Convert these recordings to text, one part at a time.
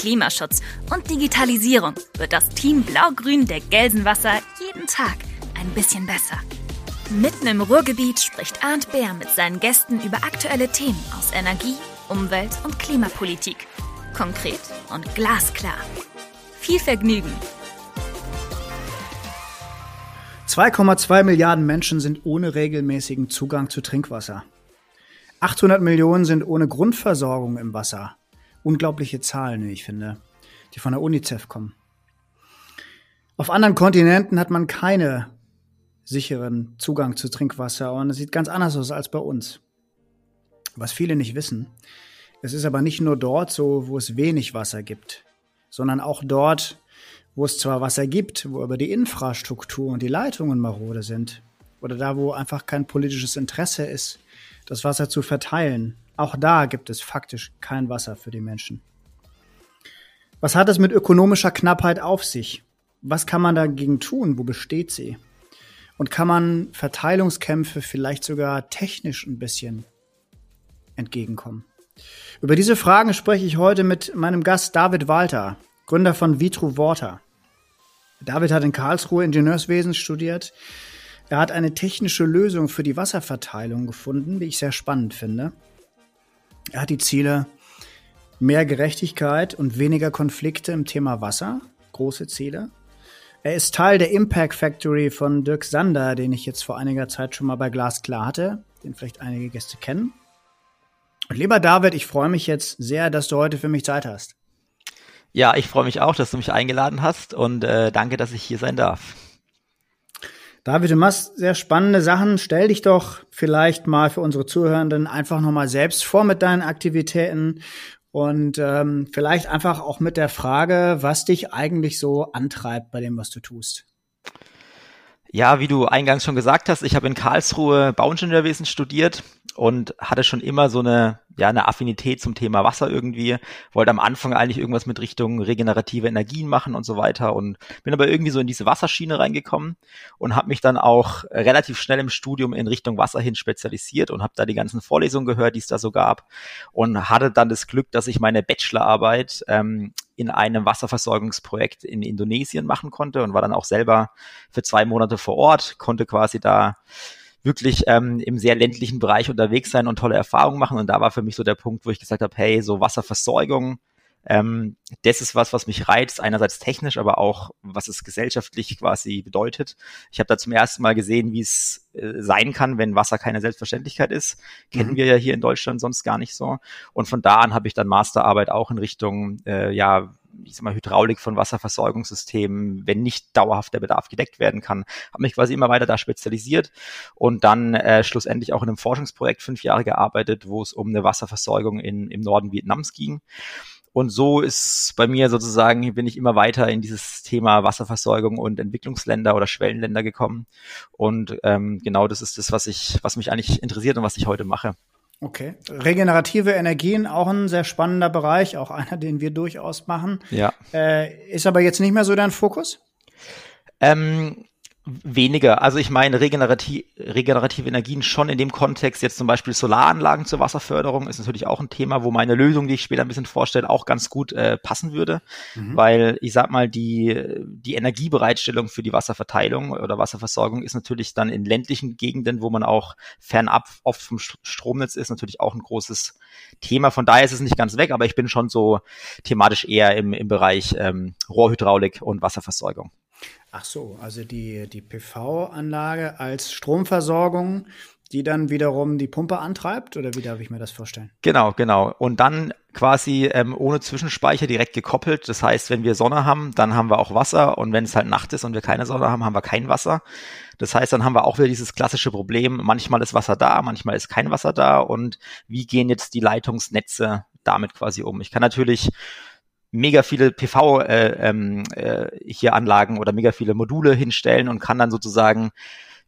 Klimaschutz und Digitalisierung wird das Team Blau-Grün der Gelsenwasser jeden Tag ein bisschen besser. Mitten im Ruhrgebiet spricht Arndt Bär mit seinen Gästen über aktuelle Themen aus Energie, Umwelt und Klimapolitik. Konkret und glasklar. Viel Vergnügen! 2,2 Milliarden Menschen sind ohne regelmäßigen Zugang zu Trinkwasser. 800 Millionen sind ohne Grundversorgung im Wasser. Unglaubliche Zahlen, wie ich finde, die von der UNICEF kommen. Auf anderen Kontinenten hat man keine sicheren Zugang zu Trinkwasser und es sieht ganz anders aus als bei uns. Was viele nicht wissen, es ist aber nicht nur dort so, wo es wenig Wasser gibt, sondern auch dort, wo es zwar Wasser gibt, wo aber die Infrastruktur und die Leitungen marode sind, oder da, wo einfach kein politisches Interesse ist, das Wasser zu verteilen, auch da gibt es faktisch kein Wasser für die Menschen. Was hat es mit ökonomischer Knappheit auf sich? Was kann man dagegen tun? Wo besteht sie? Und kann man Verteilungskämpfe vielleicht sogar technisch ein bisschen entgegenkommen? Über diese Fragen spreche ich heute mit meinem Gast David Walter, Gründer von Vitru Water. David hat in Karlsruhe Ingenieurswesen studiert. Er hat eine technische Lösung für die Wasserverteilung gefunden, die ich sehr spannend finde. Er hat die Ziele mehr Gerechtigkeit und weniger Konflikte im Thema Wasser, große Ziele. Er ist Teil der Impact Factory von Dirk Sander, den ich jetzt vor einiger Zeit schon mal bei Glasklar hatte, den vielleicht einige Gäste kennen. Und lieber David, ich freue mich jetzt sehr, dass du heute für mich Zeit hast. Ja, ich freue mich auch, dass du mich eingeladen hast und äh, danke, dass ich hier sein darf. David, du machst sehr spannende Sachen. Stell dich doch vielleicht mal für unsere Zuhörenden einfach nochmal selbst vor mit deinen Aktivitäten und ähm, vielleicht einfach auch mit der Frage, was dich eigentlich so antreibt bei dem, was du tust. Ja, wie du eingangs schon gesagt hast, ich habe in Karlsruhe Bauingenieurwesen studiert und hatte schon immer so eine, ja, eine Affinität zum Thema Wasser irgendwie. Wollte am Anfang eigentlich irgendwas mit Richtung regenerative Energien machen und so weiter und bin aber irgendwie so in diese Wasserschiene reingekommen und habe mich dann auch relativ schnell im Studium in Richtung Wasser hin spezialisiert und habe da die ganzen Vorlesungen gehört, die es da so gab und hatte dann das Glück, dass ich meine Bachelorarbeit ähm, in einem Wasserversorgungsprojekt in Indonesien machen konnte und war dann auch selber für zwei Monate vor Ort, konnte quasi da wirklich ähm, im sehr ländlichen Bereich unterwegs sein und tolle Erfahrungen machen. Und da war für mich so der Punkt, wo ich gesagt habe, hey, so Wasserversorgung, ähm, das ist was, was mich reizt, einerseits technisch, aber auch, was es gesellschaftlich quasi bedeutet. Ich habe da zum ersten Mal gesehen, wie es äh, sein kann, wenn Wasser keine Selbstverständlichkeit ist. Kennen mhm. wir ja hier in Deutschland sonst gar nicht so. Und von da an habe ich dann Masterarbeit auch in Richtung, äh, ja, ich sag mal, Hydraulik von Wasserversorgungssystemen, wenn nicht dauerhaft der Bedarf gedeckt werden kann, habe mich quasi immer weiter da spezialisiert und dann äh, schlussendlich auch in einem Forschungsprojekt fünf Jahre gearbeitet, wo es um eine Wasserversorgung in, im Norden Vietnams ging. Und so ist bei mir sozusagen, bin ich immer weiter in dieses Thema Wasserversorgung und Entwicklungsländer oder Schwellenländer gekommen. Und ähm, genau das ist das, was ich, was mich eigentlich interessiert und was ich heute mache. Okay. Regenerative Energien, auch ein sehr spannender Bereich, auch einer, den wir durchaus machen. Ja. Äh, ist aber jetzt nicht mehr so dein Fokus? Ähm, Weniger. Also ich meine, regenerativ, regenerative Energien schon in dem Kontext, jetzt zum Beispiel Solaranlagen zur Wasserförderung, ist natürlich auch ein Thema, wo meine Lösung, die ich später ein bisschen vorstelle, auch ganz gut äh, passen würde. Mhm. Weil ich sag mal, die, die Energiebereitstellung für die Wasserverteilung oder Wasserversorgung ist natürlich dann in ländlichen Gegenden, wo man auch fernab oft vom Stromnetz ist, natürlich auch ein großes Thema. Von daher ist es nicht ganz weg, aber ich bin schon so thematisch eher im, im Bereich ähm, Rohrhydraulik und Wasserversorgung. Ach so, also die, die PV-Anlage als Stromversorgung, die dann wiederum die Pumpe antreibt oder wie darf ich mir das vorstellen? Genau, genau. Und dann quasi ähm, ohne Zwischenspeicher direkt gekoppelt. Das heißt, wenn wir Sonne haben, dann haben wir auch Wasser und wenn es halt Nacht ist und wir keine Sonne haben, haben wir kein Wasser. Das heißt, dann haben wir auch wieder dieses klassische Problem, manchmal ist Wasser da, manchmal ist kein Wasser da und wie gehen jetzt die Leitungsnetze damit quasi um? Ich kann natürlich mega viele PV äh, ähm, äh, hier Anlagen oder mega viele Module hinstellen und kann dann sozusagen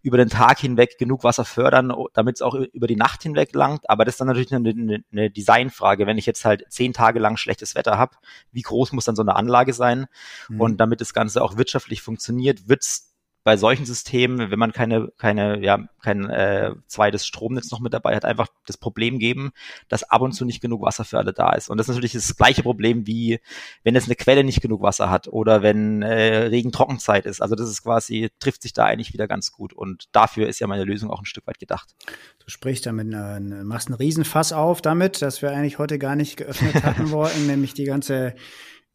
über den Tag hinweg genug Wasser fördern, damit es auch über die Nacht hinweg langt. Aber das ist dann natürlich eine, eine Designfrage. Wenn ich jetzt halt zehn Tage lang schlechtes Wetter habe, wie groß muss dann so eine Anlage sein? Mhm. Und damit das Ganze auch wirtschaftlich funktioniert, wird's bei solchen Systemen, wenn man keine, keine, ja, kein äh, zweites Stromnetz noch mit dabei hat, einfach das Problem geben, dass ab und zu nicht genug Wasser für alle da ist. Und das ist natürlich das gleiche Problem wie, wenn es eine Quelle nicht genug Wasser hat oder wenn äh, Regen-Trockenzeit ist. Also das ist quasi, trifft sich da eigentlich wieder ganz gut. Und dafür ist ja meine Lösung auch ein Stück weit gedacht. Du sprichst damit, äh, machst einen Riesenfass auf damit, dass wir eigentlich heute gar nicht geöffnet hatten wollten, nämlich die ganze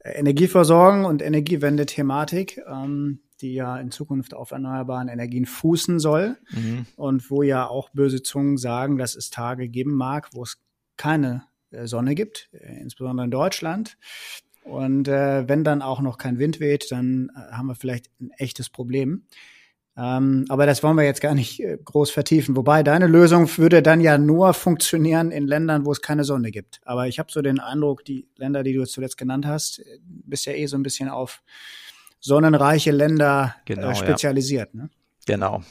Energieversorgung und Energiewende-Thematik. Ähm, die ja in Zukunft auf erneuerbaren Energien fußen soll mhm. und wo ja auch böse Zungen sagen, dass es Tage geben mag, wo es keine äh, Sonne gibt, äh, insbesondere in Deutschland. Und äh, wenn dann auch noch kein Wind weht, dann äh, haben wir vielleicht ein echtes Problem. Ähm, aber das wollen wir jetzt gar nicht groß vertiefen. Wobei deine Lösung würde dann ja nur funktionieren in Ländern, wo es keine Sonne gibt. Aber ich habe so den Eindruck, die Länder, die du zuletzt genannt hast, bist ja eh so ein bisschen auf sonnenreiche Länder äh, genau, äh, spezialisiert. Ja. Ne? Genau.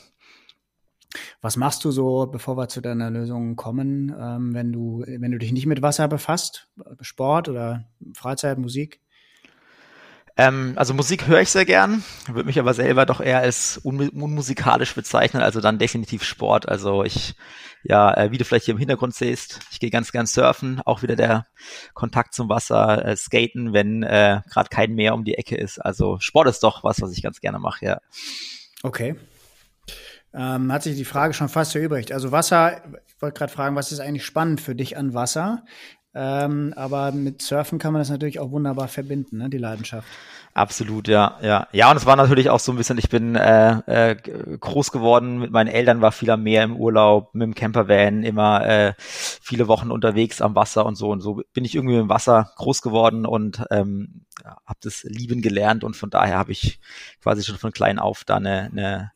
Was machst du so, bevor wir zu deiner Lösung kommen, ähm, wenn du, wenn du dich nicht mit Wasser befasst? Sport oder Freizeit, Musik? Ähm, also Musik höre ich sehr gern, würde mich aber selber doch eher als un unmusikalisch bezeichnen, also dann definitiv Sport. Also ich, ja, äh, wie du vielleicht hier im Hintergrund siehst, ich gehe ganz gern surfen, auch wieder der Kontakt zum Wasser, äh, skaten, wenn äh, gerade kein Meer um die Ecke ist. Also Sport ist doch was, was ich ganz gerne mache, ja. Okay. Ähm, hat sich die Frage schon fast erübrigt. Also Wasser, ich wollte gerade fragen, was ist eigentlich spannend für dich an Wasser? Ähm, aber mit Surfen kann man das natürlich auch wunderbar verbinden, ne, die Leidenschaft. Absolut, ja, ja. Ja, und es war natürlich auch so ein bisschen, ich bin äh, äh, groß geworden, mit meinen Eltern war viel am Meer im Urlaub, mit dem Campervan, immer äh, viele Wochen unterwegs am Wasser und so. Und so bin ich irgendwie im Wasser groß geworden und ähm, ja, habe das lieben gelernt und von daher habe ich quasi schon von klein auf da eine, eine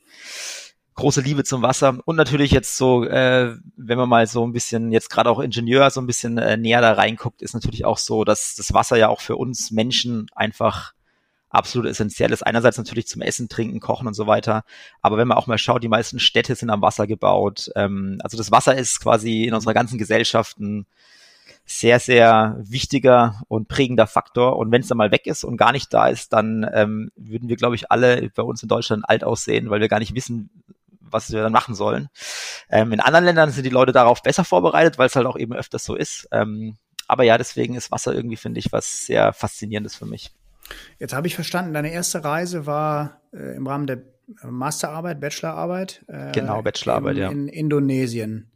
große Liebe zum Wasser und natürlich jetzt so, äh, wenn man mal so ein bisschen, jetzt gerade auch Ingenieur so ein bisschen äh, näher da reinguckt, ist natürlich auch so, dass das Wasser ja auch für uns Menschen einfach absolut essentiell ist. Einerseits natürlich zum Essen, Trinken, Kochen und so weiter. Aber wenn man auch mal schaut, die meisten Städte sind am Wasser gebaut. Ähm, also das Wasser ist quasi in unserer ganzen Gesellschaft ein sehr, sehr wichtiger und prägender Faktor. Und wenn es dann mal weg ist und gar nicht da ist, dann ähm, würden wir, glaube ich, alle bei uns in Deutschland alt aussehen, weil wir gar nicht wissen, was wir dann machen sollen. Ähm, in anderen Ländern sind die Leute darauf besser vorbereitet, weil es halt auch eben öfters so ist. Ähm, aber ja, deswegen ist Wasser irgendwie, finde ich, was sehr Faszinierendes für mich. Jetzt habe ich verstanden, deine erste Reise war äh, im Rahmen der Masterarbeit, Bachelorarbeit. Äh, genau, Bachelorarbeit, in, ja. In Indonesien.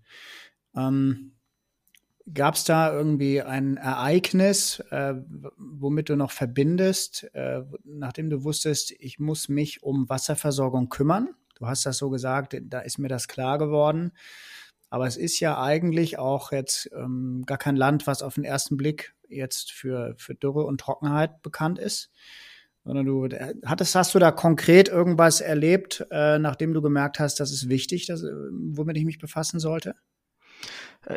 Ähm, Gab es da irgendwie ein Ereignis, äh, womit du noch verbindest, äh, nachdem du wusstest, ich muss mich um Wasserversorgung kümmern? Du hast das so gesagt, da ist mir das klar geworden. Aber es ist ja eigentlich auch jetzt ähm, gar kein Land, was auf den ersten Blick jetzt für, für Dürre und Trockenheit bekannt ist. Sondern du hattest, hast du da konkret irgendwas erlebt, äh, nachdem du gemerkt hast, das ist wichtig, dass, womit ich mich befassen sollte?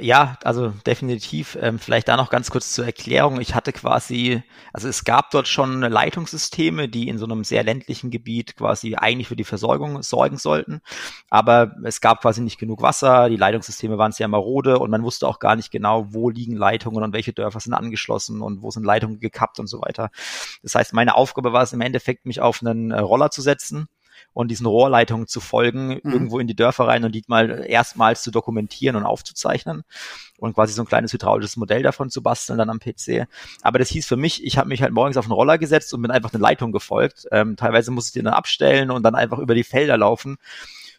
Ja, also definitiv. Ähm, vielleicht da noch ganz kurz zur Erklärung. Ich hatte quasi, also es gab dort schon Leitungssysteme, die in so einem sehr ländlichen Gebiet quasi eigentlich für die Versorgung sorgen sollten. Aber es gab quasi nicht genug Wasser, die Leitungssysteme waren sehr marode und man wusste auch gar nicht genau, wo liegen Leitungen und welche Dörfer sind angeschlossen und wo sind Leitungen gekappt und so weiter. Das heißt, meine Aufgabe war es im Endeffekt, mich auf einen äh, Roller zu setzen und diesen Rohrleitungen zu folgen, mhm. irgendwo in die Dörfer rein und die mal erstmals zu dokumentieren und aufzuzeichnen und quasi so ein kleines hydraulisches Modell davon zu basteln dann am PC. Aber das hieß für mich, ich habe mich halt morgens auf einen Roller gesetzt und bin einfach eine Leitung gefolgt. Ähm, teilweise musste ich die dann abstellen und dann einfach über die Felder laufen.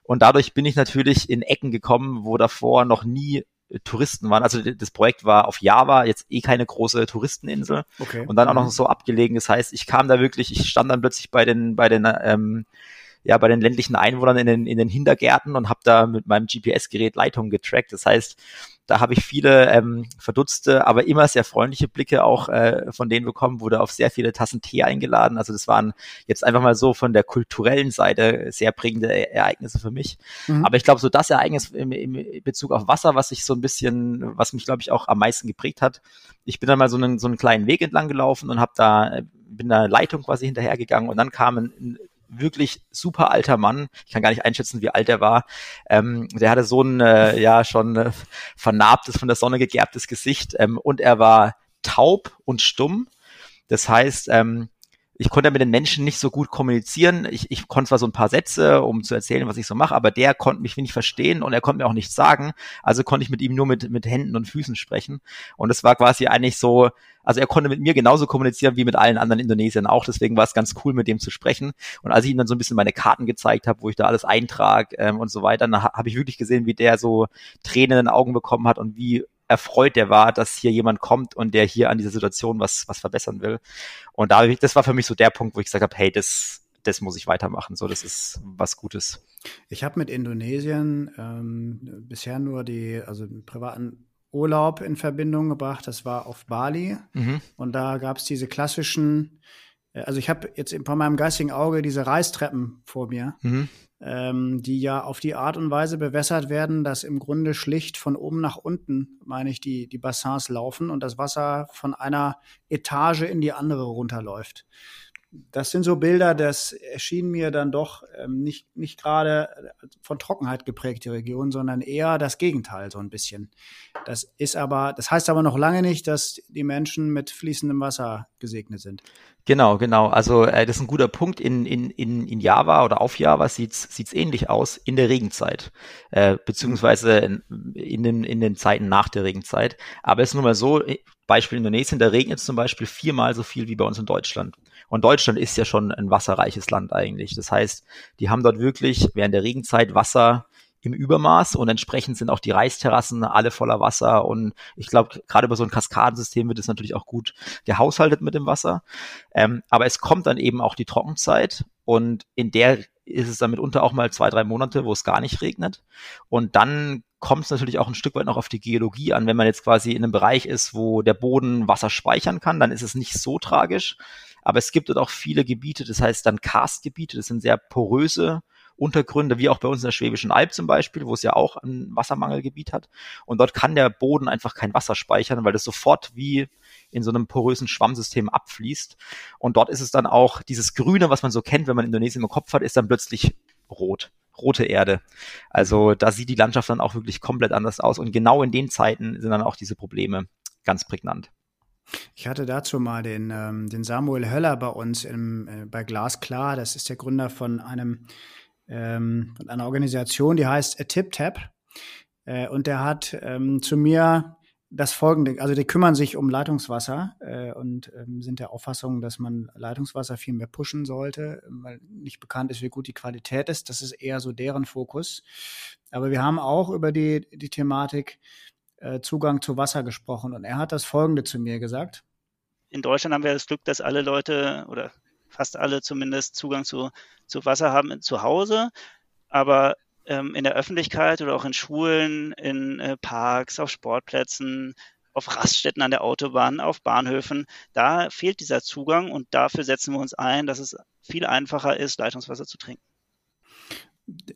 Und dadurch bin ich natürlich in Ecken gekommen, wo davor noch nie Touristen waren. Also das Projekt war auf Java, jetzt eh keine große Touristeninsel okay. und dann auch noch mhm. so abgelegen. Das heißt, ich kam da wirklich, ich stand dann plötzlich bei den bei den ähm, ja bei den ländlichen Einwohnern in den, in den Hintergärten und habe da mit meinem GPS-Gerät Leitungen getrackt. Das heißt, da habe ich viele ähm, verdutzte, aber immer sehr freundliche Blicke auch äh, von denen bekommen, wurde auf sehr viele Tassen Tee eingeladen. Also das waren jetzt einfach mal so von der kulturellen Seite sehr prägende e Ereignisse für mich. Mhm. Aber ich glaube, so das Ereignis im, im Bezug auf Wasser, was sich so ein bisschen, was mich, glaube ich, auch am meisten geprägt hat, ich bin dann mal so einen, so einen kleinen Weg entlang gelaufen und habe da, bin da Leitung quasi hinterhergegangen und dann kam ein wirklich super alter Mann. Ich kann gar nicht einschätzen, wie alt er war. Ähm, der hatte so ein äh, ja schon äh, vernarbtes, von der Sonne gegerbtes Gesicht ähm, und er war taub und stumm. Das heißt, ähm, ich konnte mit den Menschen nicht so gut kommunizieren. Ich, ich konnte zwar so ein paar Sätze, um zu erzählen, was ich so mache, aber der konnte mich nicht verstehen und er konnte mir auch nichts sagen. Also konnte ich mit ihm nur mit, mit Händen und Füßen sprechen. Und es war quasi eigentlich so, also er konnte mit mir genauso kommunizieren wie mit allen anderen Indonesiern auch. Deswegen war es ganz cool, mit dem zu sprechen. Und als ich ihm dann so ein bisschen meine Karten gezeigt habe, wo ich da alles eintrage ähm, und so weiter, dann habe ich wirklich gesehen, wie der so Tränen in den Augen bekommen hat und wie erfreut der war, dass hier jemand kommt und der hier an dieser Situation was, was verbessern will. Und da, das war für mich so der Punkt, wo ich gesagt habe, hey, das, das muss ich weitermachen. So, das ist was Gutes. Ich habe mit Indonesien ähm, bisher nur die, also privaten Urlaub in Verbindung gebracht. Das war auf Bali. Mhm. Und da gab es diese klassischen, äh, also ich habe jetzt von meinem geistigen Auge diese Reistreppen vor mir. Mhm ähm, die ja auf die Art und Weise bewässert werden, dass im Grunde schlicht von oben nach unten, meine ich, die, die Bassins laufen und das Wasser von einer Etage in die andere runterläuft das sind so Bilder, das erschien mir dann doch ähm, nicht, nicht gerade von Trockenheit geprägte Region, sondern eher das Gegenteil so ein bisschen. Das ist aber, das heißt aber noch lange nicht, dass die Menschen mit fließendem Wasser gesegnet sind. Genau, genau. Also äh, das ist ein guter Punkt. In, in, in, in Java oder auf Java sieht's sieht's ähnlich aus in der Regenzeit, äh, beziehungsweise in, in, den, in den Zeiten nach der Regenzeit. Aber es ist nun mal so, Beispiel Indonesien, da regnet es zum Beispiel viermal so viel wie bei uns in Deutschland. Und Deutschland ist ja schon ein wasserreiches Land eigentlich. Das heißt, die haben dort wirklich während der Regenzeit Wasser im Übermaß und entsprechend sind auch die Reisterrassen alle voller Wasser und ich glaube, gerade über so ein Kaskadensystem wird es natürlich auch gut gehaushaltet mit dem Wasser. Ähm, aber es kommt dann eben auch die Trockenzeit und in der ist es dann mitunter auch mal zwei, drei Monate, wo es gar nicht regnet. Und dann kommt es natürlich auch ein Stück weit noch auf die Geologie an. Wenn man jetzt quasi in einem Bereich ist, wo der Boden Wasser speichern kann, dann ist es nicht so tragisch. Aber es gibt dort auch viele Gebiete, das heißt dann Karstgebiete, das sind sehr poröse Untergründe, wie auch bei uns in der Schwäbischen Alb zum Beispiel, wo es ja auch ein Wassermangelgebiet hat. Und dort kann der Boden einfach kein Wasser speichern, weil das sofort wie in so einem porösen Schwammsystem abfließt. Und dort ist es dann auch dieses Grüne, was man so kennt, wenn man Indonesien im Kopf hat, ist dann plötzlich rot rote Erde. Also da sieht die Landschaft dann auch wirklich komplett anders aus. Und genau in den Zeiten sind dann auch diese Probleme ganz prägnant. Ich hatte dazu mal den, ähm, den Samuel Höller bei uns im, äh, bei Glasklar. Das ist der Gründer von einem ähm, einer Organisation, die heißt A Tip Tap. Äh, und der hat ähm, zu mir das folgende, also die kümmern sich um Leitungswasser äh, und ähm, sind der Auffassung, dass man Leitungswasser viel mehr pushen sollte, weil nicht bekannt ist, wie gut die Qualität ist. Das ist eher so deren Fokus. Aber wir haben auch über die, die Thematik äh, Zugang zu Wasser gesprochen. Und er hat das Folgende zu mir gesagt. In Deutschland haben wir das Glück, dass alle Leute oder fast alle zumindest Zugang zu, zu Wasser haben zu Hause. Aber ähm, in der Öffentlichkeit oder auch in Schulen, in äh, Parks, auf Sportplätzen, auf Raststätten an der Autobahn, auf Bahnhöfen, da fehlt dieser Zugang und dafür setzen wir uns ein, dass es viel einfacher ist, Leitungswasser zu trinken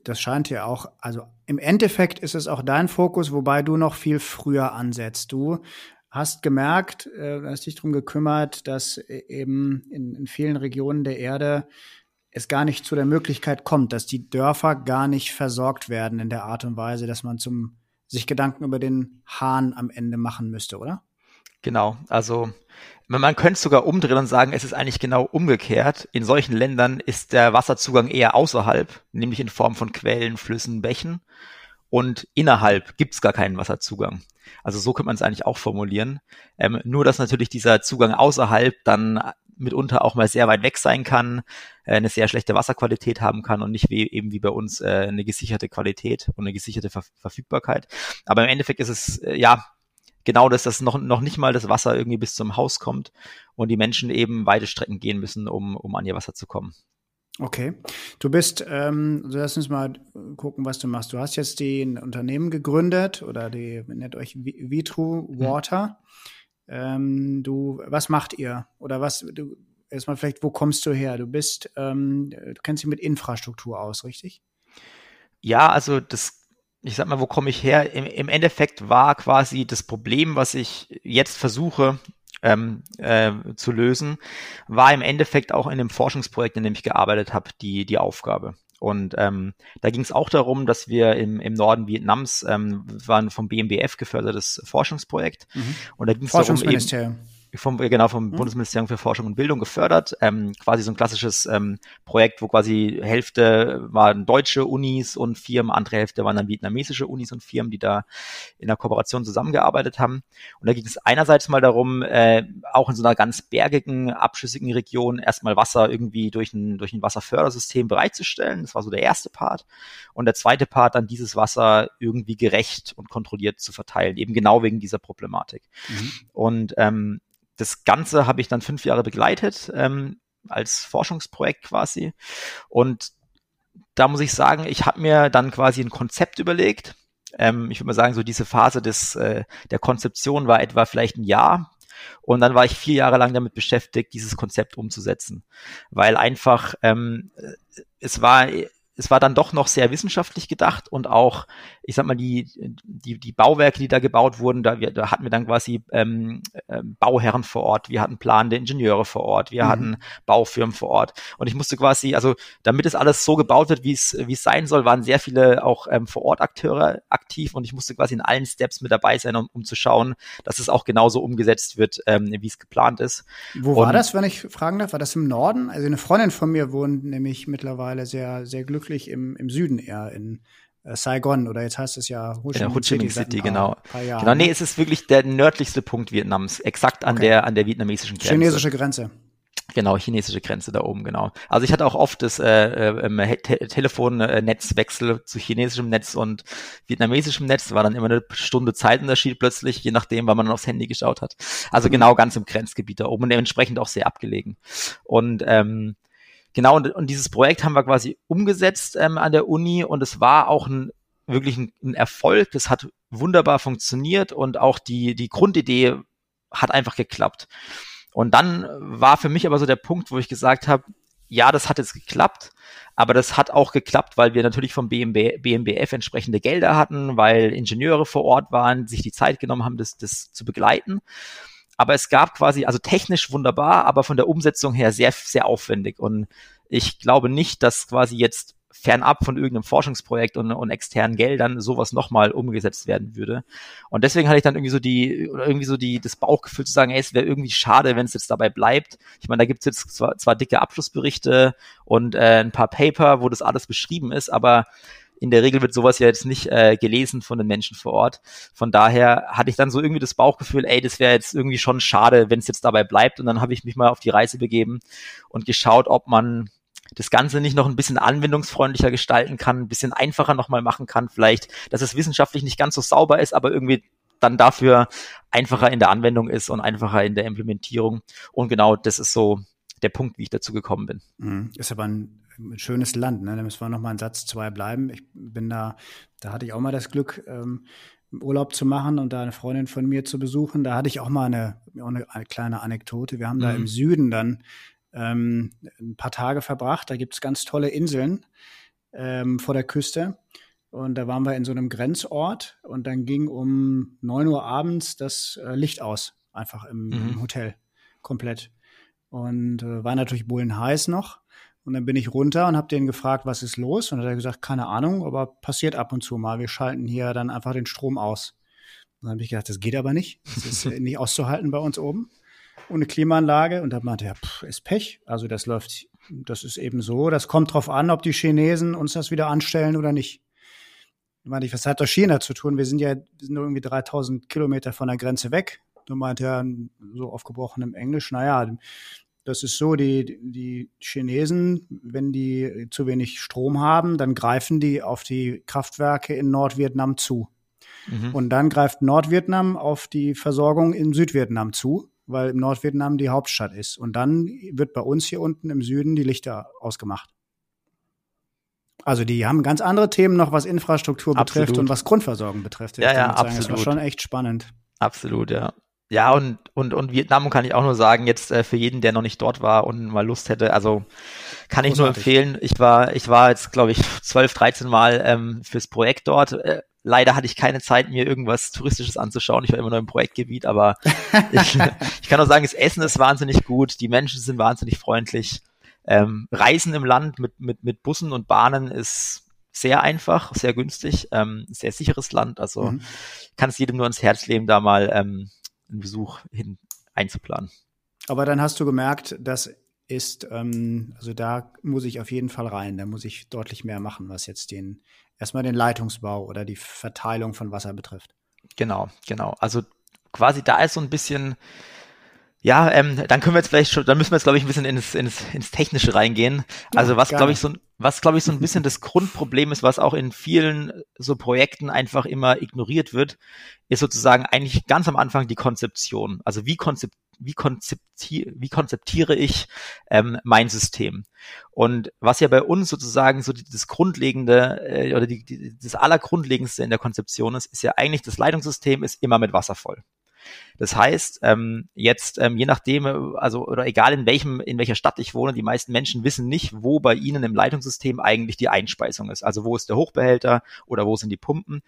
das scheint ja auch, also im Endeffekt ist es auch dein Fokus, wobei du noch viel früher ansetzt. Du hast gemerkt, äh, hast dich darum gekümmert, dass e-, eben in, in vielen Regionen der Erde es gar nicht zu der Möglichkeit kommt, dass die Dörfer gar nicht versorgt werden in der Art und Weise, dass man zum sich Gedanken über den Hahn am Ende machen müsste, oder? Genau, also man könnte sogar umdrehen und sagen, es ist eigentlich genau umgekehrt. In solchen Ländern ist der Wasserzugang eher außerhalb, nämlich in Form von Quellen, Flüssen, Bächen. Und innerhalb gibt es gar keinen Wasserzugang. Also so könnte man es eigentlich auch formulieren. Ähm, nur, dass natürlich dieser Zugang außerhalb dann mitunter auch mal sehr weit weg sein kann, äh, eine sehr schlechte Wasserqualität haben kann und nicht wie eben wie bei uns äh, eine gesicherte Qualität und eine gesicherte Ver Verfügbarkeit. Aber im Endeffekt ist es äh, ja genau das, dass noch, noch nicht mal das Wasser irgendwie bis zum Haus kommt und die Menschen eben weite Strecken gehen müssen, um, um an ihr Wasser zu kommen. Okay. Du bist, ähm, lass uns mal gucken, was du machst. Du hast jetzt die ein Unternehmen gegründet oder die nennt euch Vitru Water. Mhm. Ähm, du, was macht ihr? Oder was, du, erstmal vielleicht, wo kommst du her? Du bist, ähm, du kennst dich mit Infrastruktur aus, richtig? Ja, also das, ich sag mal, wo komme ich her? Im, Im Endeffekt war quasi das Problem, was ich jetzt versuche ähm, äh, zu lösen, war im Endeffekt auch in dem Forschungsprojekt, in dem ich gearbeitet habe, die, die Aufgabe. Und ähm, da ging es auch darum, dass wir im, im Norden Vietnams ähm, waren vom BMBF gefördertes Forschungsprojekt. Mhm. Und da ging es darum, eben, vom, genau, vom mhm. Bundesministerium für Forschung und Bildung gefördert. Ähm, quasi so ein klassisches ähm, Projekt, wo quasi Hälfte waren deutsche Unis und Firmen, andere Hälfte waren dann vietnamesische Unis und Firmen, die da in der Kooperation zusammengearbeitet haben. Und da ging es einerseits mal darum, äh, auch in so einer ganz bergigen, abschüssigen Region erstmal Wasser irgendwie durch ein, durch ein Wasserfördersystem bereitzustellen. Das war so der erste Part. Und der zweite Part, dann dieses Wasser irgendwie gerecht und kontrolliert zu verteilen, eben genau wegen dieser Problematik. Mhm. Und ähm, das Ganze habe ich dann fünf Jahre begleitet, ähm, als Forschungsprojekt quasi. Und da muss ich sagen, ich habe mir dann quasi ein Konzept überlegt. Ähm, ich würde mal sagen, so diese Phase des, äh, der Konzeption war etwa vielleicht ein Jahr. Und dann war ich vier Jahre lang damit beschäftigt, dieses Konzept umzusetzen. Weil einfach, ähm, es war es war dann doch noch sehr wissenschaftlich gedacht und auch, ich sag mal, die, die, die Bauwerke, die da gebaut wurden, da, wir, da hatten wir dann quasi ähm, äh, Bauherren vor Ort, wir hatten planende Ingenieure vor Ort, wir mhm. hatten Baufirmen vor Ort. Und ich musste quasi, also damit es alles so gebaut wird, wie es, wie es sein soll, waren sehr viele auch ähm, vor Ort Akteure aktiv und ich musste quasi in allen Steps mit dabei sein, um, um zu schauen, dass es auch genauso umgesetzt wird, ähm, wie es geplant ist. Wo und, war das, wenn ich fragen darf? War das im Norden? Also eine Freundin von mir wohnt nämlich mittlerweile sehr, sehr glücklich im, im Süden eher in Saigon oder jetzt heißt es ja Ho Chi Minh, Ho Chi Minh City, City genau. Jahren, genau, nee, ne? es ist wirklich der nördlichste Punkt Vietnams, exakt an okay. der an der vietnamesischen Grenze. Chinesische Grenze. Genau, chinesische Grenze da oben, genau. Also ich hatte auch oft das äh, äh, Te Telefonnetzwechsel zu chinesischem Netz und vietnamesischem Netz. War dann immer eine Stunde Zeitunterschied plötzlich, je nachdem, wann man dann aufs Handy geschaut hat. Also mhm. genau ganz im Grenzgebiet da oben und dementsprechend auch sehr abgelegen. Und ähm, Genau, und, und dieses Projekt haben wir quasi umgesetzt ähm, an der Uni und es war auch ein wirklich ein, ein Erfolg. Das hat wunderbar funktioniert und auch die, die Grundidee hat einfach geklappt. Und dann war für mich aber so der Punkt, wo ich gesagt habe, ja, das hat jetzt geklappt, aber das hat auch geklappt, weil wir natürlich vom BMB, BMBF entsprechende Gelder hatten, weil Ingenieure vor Ort waren, sich die Zeit genommen haben, das, das zu begleiten. Aber es gab quasi, also technisch wunderbar, aber von der Umsetzung her sehr, sehr aufwendig. Und ich glaube nicht, dass quasi jetzt fernab von irgendeinem Forschungsprojekt und, und externen Geldern sowas nochmal umgesetzt werden würde. Und deswegen hatte ich dann irgendwie so die, irgendwie so die, das Bauchgefühl zu sagen, ey, es wäre irgendwie schade, wenn es jetzt dabei bleibt. Ich meine, da gibt's jetzt zwar, zwar dicke Abschlussberichte und äh, ein paar Paper, wo das alles beschrieben ist, aber in der Regel wird sowas ja jetzt nicht äh, gelesen von den Menschen vor Ort. Von daher hatte ich dann so irgendwie das Bauchgefühl, ey, das wäre jetzt irgendwie schon schade, wenn es jetzt dabei bleibt. Und dann habe ich mich mal auf die Reise begeben und geschaut, ob man das Ganze nicht noch ein bisschen anwendungsfreundlicher gestalten kann, ein bisschen einfacher nochmal machen kann, vielleicht, dass es wissenschaftlich nicht ganz so sauber ist, aber irgendwie dann dafür einfacher in der Anwendung ist und einfacher in der Implementierung. Und genau das ist so der Punkt, wie ich dazu gekommen bin. Mhm. Ist aber ein ein schönes Land. Ne? Da müssen wir noch mal einen Satz zwei bleiben. Ich bin da, da hatte ich auch mal das Glück, ähm, Urlaub zu machen und da eine Freundin von mir zu besuchen. Da hatte ich auch mal eine, auch eine, eine kleine Anekdote. Wir haben mhm. da im. Süden dann ähm, ein paar Tage verbracht. Da gibt es ganz tolle Inseln ähm, vor der Küste. Und da waren wir in so einem Grenzort und dann ging um neun Uhr abends das äh, Licht aus, einfach im, mhm. im Hotel, komplett. Und äh, war natürlich bullenheiß noch. Und dann bin ich runter und habe den gefragt, was ist los? Und dann hat er gesagt, keine Ahnung, aber passiert ab und zu mal. Wir schalten hier dann einfach den Strom aus. Und dann habe ich gedacht, das geht aber nicht. Das ist nicht auszuhalten bei uns oben. Ohne Klimaanlage. Und dann meinte er, pff, ist Pech. Also das läuft, das ist eben so. Das kommt drauf an, ob die Chinesen uns das wieder anstellen oder nicht. Da meinte ich, was hat das China zu tun? Wir sind ja wir sind irgendwie 3000 Kilometer von der Grenze weg. Da meinte er so aufgebrochenem Englisch, naja, das ist so, die, die Chinesen, wenn die zu wenig Strom haben, dann greifen die auf die Kraftwerke in Nordvietnam zu. Mhm. Und dann greift Nordvietnam auf die Versorgung in Südvietnam zu, weil Nordvietnam die Hauptstadt ist. Und dann wird bei uns hier unten im Süden die Lichter ausgemacht. Also die haben ganz andere Themen noch, was Infrastruktur betrifft Absolut. und was Grundversorgung betrifft. Ja, ja, sagen. Das war absolut. schon echt spannend. Absolut, ja. Ja, und, und, und Vietnam kann ich auch nur sagen, jetzt äh, für jeden, der noch nicht dort war und mal Lust hätte, also kann ich nur empfehlen. Ich war, ich war jetzt, glaube ich, 12, 13 Mal ähm, fürs Projekt dort. Äh, leider hatte ich keine Zeit, mir irgendwas Touristisches anzuschauen. Ich war immer nur im Projektgebiet, aber ich, ich kann auch sagen, das Essen ist wahnsinnig gut, die Menschen sind wahnsinnig freundlich. Ähm, Reisen im Land mit, mit, mit Bussen und Bahnen ist sehr einfach, sehr günstig, ähm, sehr sicheres Land. Also Mhm. kann es jedem nur ans Herz legen, da mal ähm, einen Besuch hin einzuplanen. Aber dann hast du gemerkt, das ist, ähm, also da muss ich auf jeden Fall rein. Da muss ich deutlich mehr machen, was jetzt den, erstmal den Leitungsbau oder die Verteilung von Wasser betrifft. Genau, genau. Also quasi da ist so ein bisschen, ja, ähm, dann können wir jetzt vielleicht schon, dann müssen wir jetzt, glaube ich, ein bisschen ins, ins, ins Technische reingehen. Also was, glaube ich, so ein, was, glaube ich, so ein bisschen das Grundproblem ist, was auch in vielen so Projekten einfach immer ignoriert wird, ist sozusagen eigentlich ganz am Anfang die Konzeption. Also wie konzept wie, konzepti wie konzeptiere ich ähm, mein System? Und was ja bei uns sozusagen so die, das Grundlegende äh, oder die, die, das Allergrundlegendste in der Konzeption ist, ist ja eigentlich, das Leitungssystem ist immer mit Wasser voll. Das heißt, ähm, jetzt ähm, je nachdem, äh, also oder egal in welchem in welcher Stadt ich wohne, die meisten Menschen wissen nicht, wo bei ihnen im Leitungssystem eigentlich die Einspeisung ist. Also wo ist der Hochbehälter oder wo sind die Pumpen,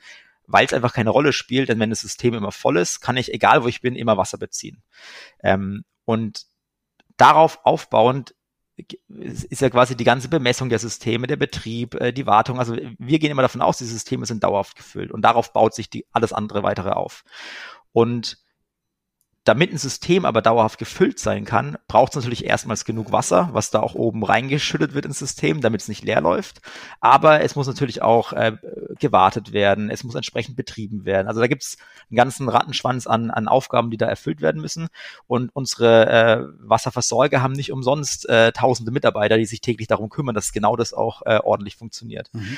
weil es einfach keine Rolle spielt. Denn wenn das System immer voll ist, kann ich egal wo ich bin immer Wasser beziehen. Ähm, und darauf aufbauend ist ja quasi die ganze Bemessung der Systeme, der Betrieb, äh, die Wartung. Also wir gehen immer davon aus, die Systeme sind dauerhaft gefüllt und darauf baut sich die, alles andere weitere auf. Und damit ein System aber dauerhaft gefüllt sein kann, braucht es natürlich erstmals genug Wasser, was da auch oben reingeschüttet wird ins System, damit es nicht leer läuft. Aber es muss natürlich auch äh, gewartet werden, es muss entsprechend betrieben werden. Also da gibt es einen ganzen Rattenschwanz an, an Aufgaben, die da erfüllt werden müssen. Und unsere äh, Wasserversorger haben nicht umsonst äh, tausende Mitarbeiter, die sich täglich darum kümmern, dass genau das auch äh, ordentlich funktioniert. Mhm.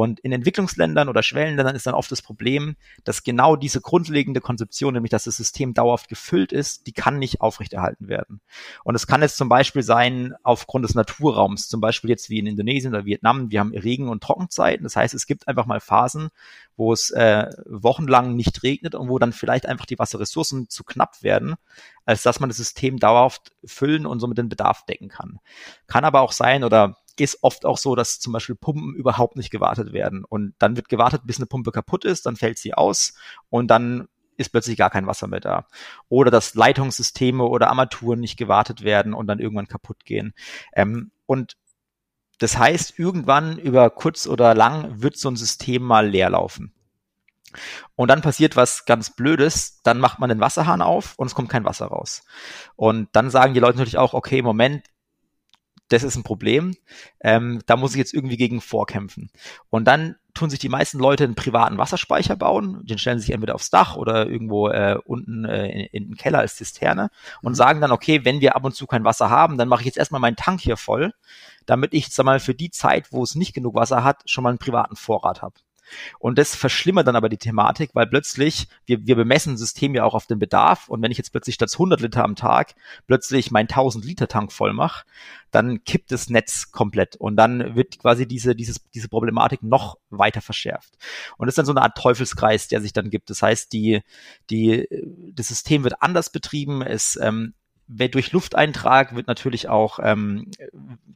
Und in Entwicklungsländern oder Schwellenländern ist dann oft das Problem, dass genau diese grundlegende Konzeption, nämlich dass das System dauerhaft gefüllt ist, die kann nicht aufrechterhalten werden. Und es kann jetzt zum Beispiel sein, aufgrund des Naturraums, zum Beispiel jetzt wie in Indonesien oder Vietnam, wir haben Regen- und Trockenzeiten. Das heißt, es gibt einfach mal Phasen, wo es äh, wochenlang nicht regnet und wo dann vielleicht einfach die Wasserressourcen zu knapp werden, als dass man das System dauerhaft füllen und somit den Bedarf decken kann. Kann aber auch sein oder ist oft auch so, dass zum Beispiel Pumpen überhaupt nicht gewartet werden. Und dann wird gewartet, bis eine Pumpe kaputt ist, dann fällt sie aus und dann ist plötzlich gar kein Wasser mehr da. Oder dass Leitungssysteme oder Armaturen nicht gewartet werden und dann irgendwann kaputt gehen. Ähm, und das heißt, irgendwann über kurz oder lang wird so ein System mal leer laufen. Und dann passiert was ganz Blödes, dann macht man den Wasserhahn auf und es kommt kein Wasser raus. Und dann sagen die Leute natürlich auch, okay, Moment, das ist ein Problem, ähm, da muss ich jetzt irgendwie gegen vorkämpfen. Und dann tun sich die meisten Leute einen privaten Wasserspeicher bauen, den stellen sie sich entweder aufs Dach oder irgendwo äh, unten äh, in, in den Keller als Zisterne und sagen dann, okay, wenn wir ab und zu kein Wasser haben, dann mache ich jetzt erstmal meinen Tank hier voll, damit ich, sag mal, für die Zeit, wo es nicht genug Wasser hat, schon mal einen privaten Vorrat habe. Und das verschlimmert dann aber die Thematik, weil plötzlich, wir, wir bemessen System ja auch auf den Bedarf und wenn ich jetzt plötzlich statt 100 Liter am Tag plötzlich mein 1000 Liter Tank voll mache, dann kippt das Netz komplett und dann wird quasi diese, dieses, diese Problematik noch weiter verschärft. Und das ist dann so eine Art Teufelskreis, der sich dann gibt. Das heißt, die, die, das System wird anders betrieben, es ähm, durch Lufteintrag wird natürlich auch ähm,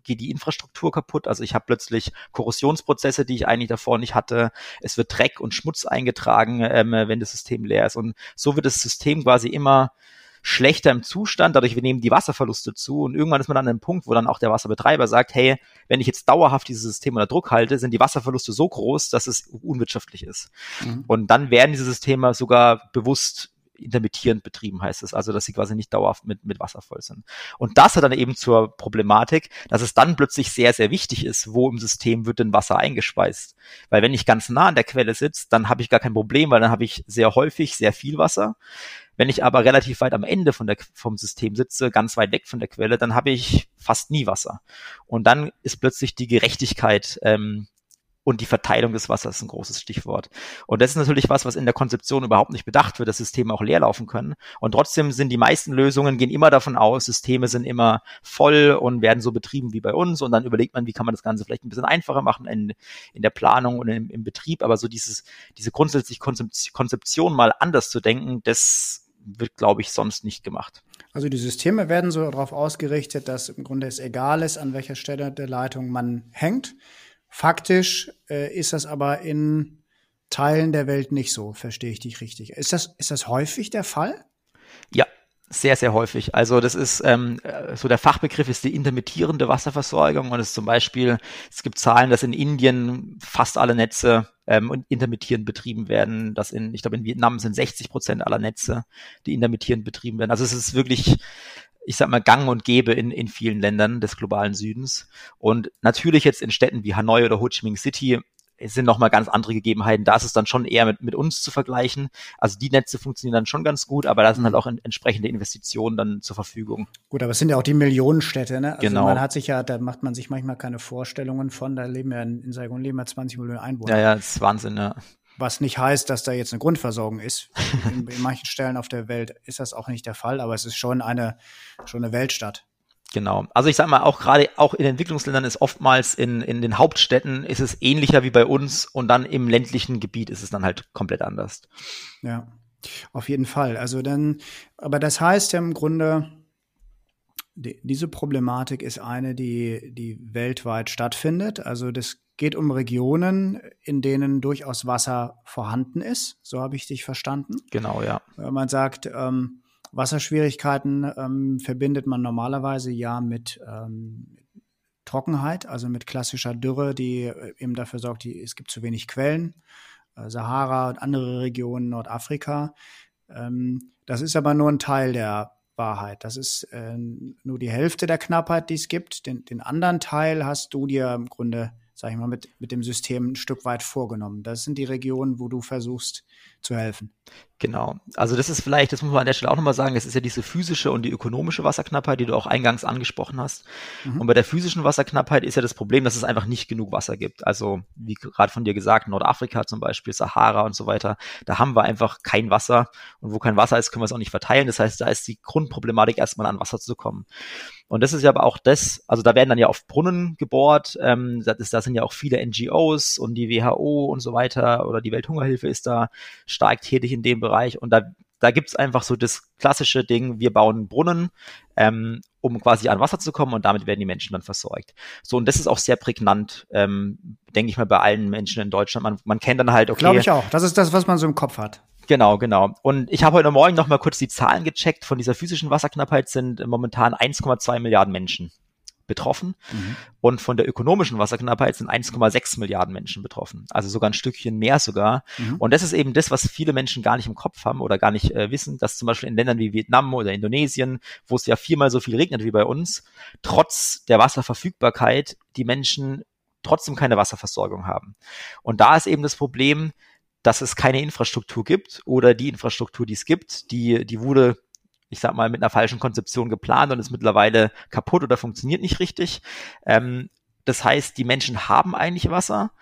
geht die Infrastruktur kaputt. Also ich habe plötzlich Korrosionsprozesse, die ich eigentlich davor nicht hatte. Es wird Dreck und Schmutz eingetragen, ähm, wenn das System leer ist. Und so wird das System quasi immer schlechter im Zustand, dadurch wir nehmen die Wasserverluste zu und irgendwann ist man dann an einem Punkt, wo dann auch der Wasserbetreiber sagt, hey, wenn ich jetzt dauerhaft dieses System unter Druck halte, sind die Wasserverluste so groß, dass es unwirtschaftlich ist. Mhm. Und dann werden diese Systeme sogar bewusst intermittierend betrieben heißt es, also dass sie quasi nicht dauerhaft mit, mit Wasser voll sind. Und das hat dann eben zur Problematik, dass es dann plötzlich sehr, sehr wichtig ist, wo im System wird denn Wasser eingespeist. Weil wenn ich ganz nah an der Quelle sitze, dann habe ich gar kein Problem, weil dann habe ich sehr häufig sehr viel Wasser. Wenn ich aber relativ weit am Ende von der, vom System sitze, ganz weit weg von der Quelle, dann habe ich fast nie Wasser. Und dann ist plötzlich die Gerechtigkeit ähm, und die Verteilung des Wassers ist ein großes Stichwort. Und das ist natürlich was, was in der Konzeption überhaupt nicht bedacht wird, dass Systeme auch leer laufen können. Und trotzdem sind die meisten Lösungen, gehen immer davon aus, Systeme sind immer voll und werden so betrieben wie bei uns. Und dann überlegt man, wie kann man das Ganze vielleicht ein bisschen einfacher machen in, in der Planung und im, im Betrieb. Aber so dieses, diese grundsätzliche Konzeption mal anders zu denken, das wird, glaube ich, sonst nicht gemacht. Also die Systeme werden so darauf ausgerichtet, dass im Grunde es egal ist, an welcher Stelle der Leitung man hängt. Faktisch äh, ist das aber in Teilen der Welt nicht so, verstehe ich dich richtig. Ist das, ist das häufig der Fall? Ja, sehr, sehr häufig. Also das ist ähm, so der Fachbegriff ist die intermittierende Wasserversorgung und es zum Beispiel, es gibt Zahlen, dass in Indien fast alle Netze ähm, intermittierend betrieben werden, dass in, ich glaube in Vietnam sind 60 Prozent aller Netze, die intermittierend betrieben werden. Also es ist wirklich ich sag mal, gang und gäbe in, in vielen Ländern des globalen Südens. Und natürlich jetzt in Städten wie Hanoi oder Ho Chi Minh City sind nochmal ganz andere Gegebenheiten. Da ist es dann schon eher mit, mit uns zu vergleichen. Also die Netze funktionieren dann schon ganz gut, aber da sind halt auch in, entsprechende Investitionen dann zur Verfügung. Gut, aber es sind ja auch die Millionenstädte, ne? Also genau. man hat sich ja, da macht man sich manchmal keine Vorstellungen von. Da leben ja in, in Saigon leben ja 20 Millionen Einwohner. Ja, ja, ist Wahnsinn, ja. Was nicht heißt, dass da jetzt eine Grundversorgung ist. In, in, manchen Stellen auf der Welt ist das auch nicht der Fall, aber es ist schon eine, schon eine Weltstadt. Genau. Also ich sag mal, auch gerade auch in Entwicklungsländern ist oftmals in, in den Hauptstädten ist es ähnlicher wie bei uns und dann im ländlichen Gebiet ist es dann halt komplett anders. Ja, auf jeden Fall. Also dann, aber das heißt ja im Grunde, die, diese Problematik ist eine, die, die weltweit stattfindet. Also das geht um Regionen, in denen durchaus Wasser vorhanden ist. So habe ich dich verstanden. Genau, ja. Man sagt, ähm, Wasserschwierigkeiten ähm, verbindet man normalerweise ja mit ähm, Trockenheit, also mit klassischer Dürre, die äh, eben dafür sorgt, die, es gibt zu wenig Quellen. Äh, Sahara und andere Regionen Nordafrika. Ähm, das ist aber nur ein Teil der Wahrheit. Das ist äh, nur die Hälfte der Knappheit, die es gibt. Den, den anderen Teil hast du dir im Grunde sag ich mal, mit, mit dem System ein Stück weit vorgenommen. Das sind die Regionen, wo du versuchst zu helfen. Genau. Also das ist vielleicht, das muss man an der Stelle auch nochmal sagen, es ist ja diese physische und die ökonomische Wasserknappheit, die du auch eingangs angesprochen hast. Mhm. Und bei der physischen Wasserknappheit ist ja das Problem, dass es einfach nicht genug Wasser gibt. Also wie gerade von dir gesagt, Nordafrika zum Beispiel, Sahara und so weiter, da haben wir einfach kein Wasser. Und wo kein Wasser ist, können wir es auch nicht verteilen. Das heißt, da ist die Grundproblematik erstmal an Wasser zu kommen. Und das ist ja aber auch das, also da werden dann ja oft Brunnen gebohrt, ähm, da, ist, da sind ja auch viele NGOs und die WHO und so weiter oder die Welthungerhilfe ist da stark tätig in dem Bereich und da, da gibt's einfach so das klassische Ding, wir bauen Brunnen, ähm, um quasi an Wasser zu kommen und damit werden die Menschen dann versorgt. So, und das ist auch sehr prägnant, ähm, denke ich mal, bei allen Menschen in Deutschland. Man, man kennt dann halt, okay. Glaube ich auch. Das ist das, was man so im Kopf hat. Genau, genau. Und ich habe heute Morgen noch mal kurz die Zahlen gecheckt. Von dieser physischen Wasserknappheit sind momentan 1,2 Milliarden Menschen betroffen. Mhm. Und von der ökonomischen Wasserknappheit sind 1,6 Milliarden Menschen betroffen. Also sogar ein Stückchen mehr sogar. Mhm. Und das ist eben das, was viele Menschen gar nicht im Kopf haben oder gar nicht äh, wissen, dass zum Beispiel in Ländern wie Vietnam oder Indonesien, wo es ja viermal so viel regnet wie bei uns, trotz der Wasserverfügbarkeit die Menschen trotzdem keine Wasserversorgung haben. Und da ist eben das Problem, dass es keine Infrastruktur gibt oder die Infrastruktur, die es gibt, die, die wurde, ich sag mal, mit einer falschen Konzeption geplant und ist mittlerweile kaputt oder funktioniert nicht richtig. Ähm, das heißt, die Menschen haben eigentlich Wasser,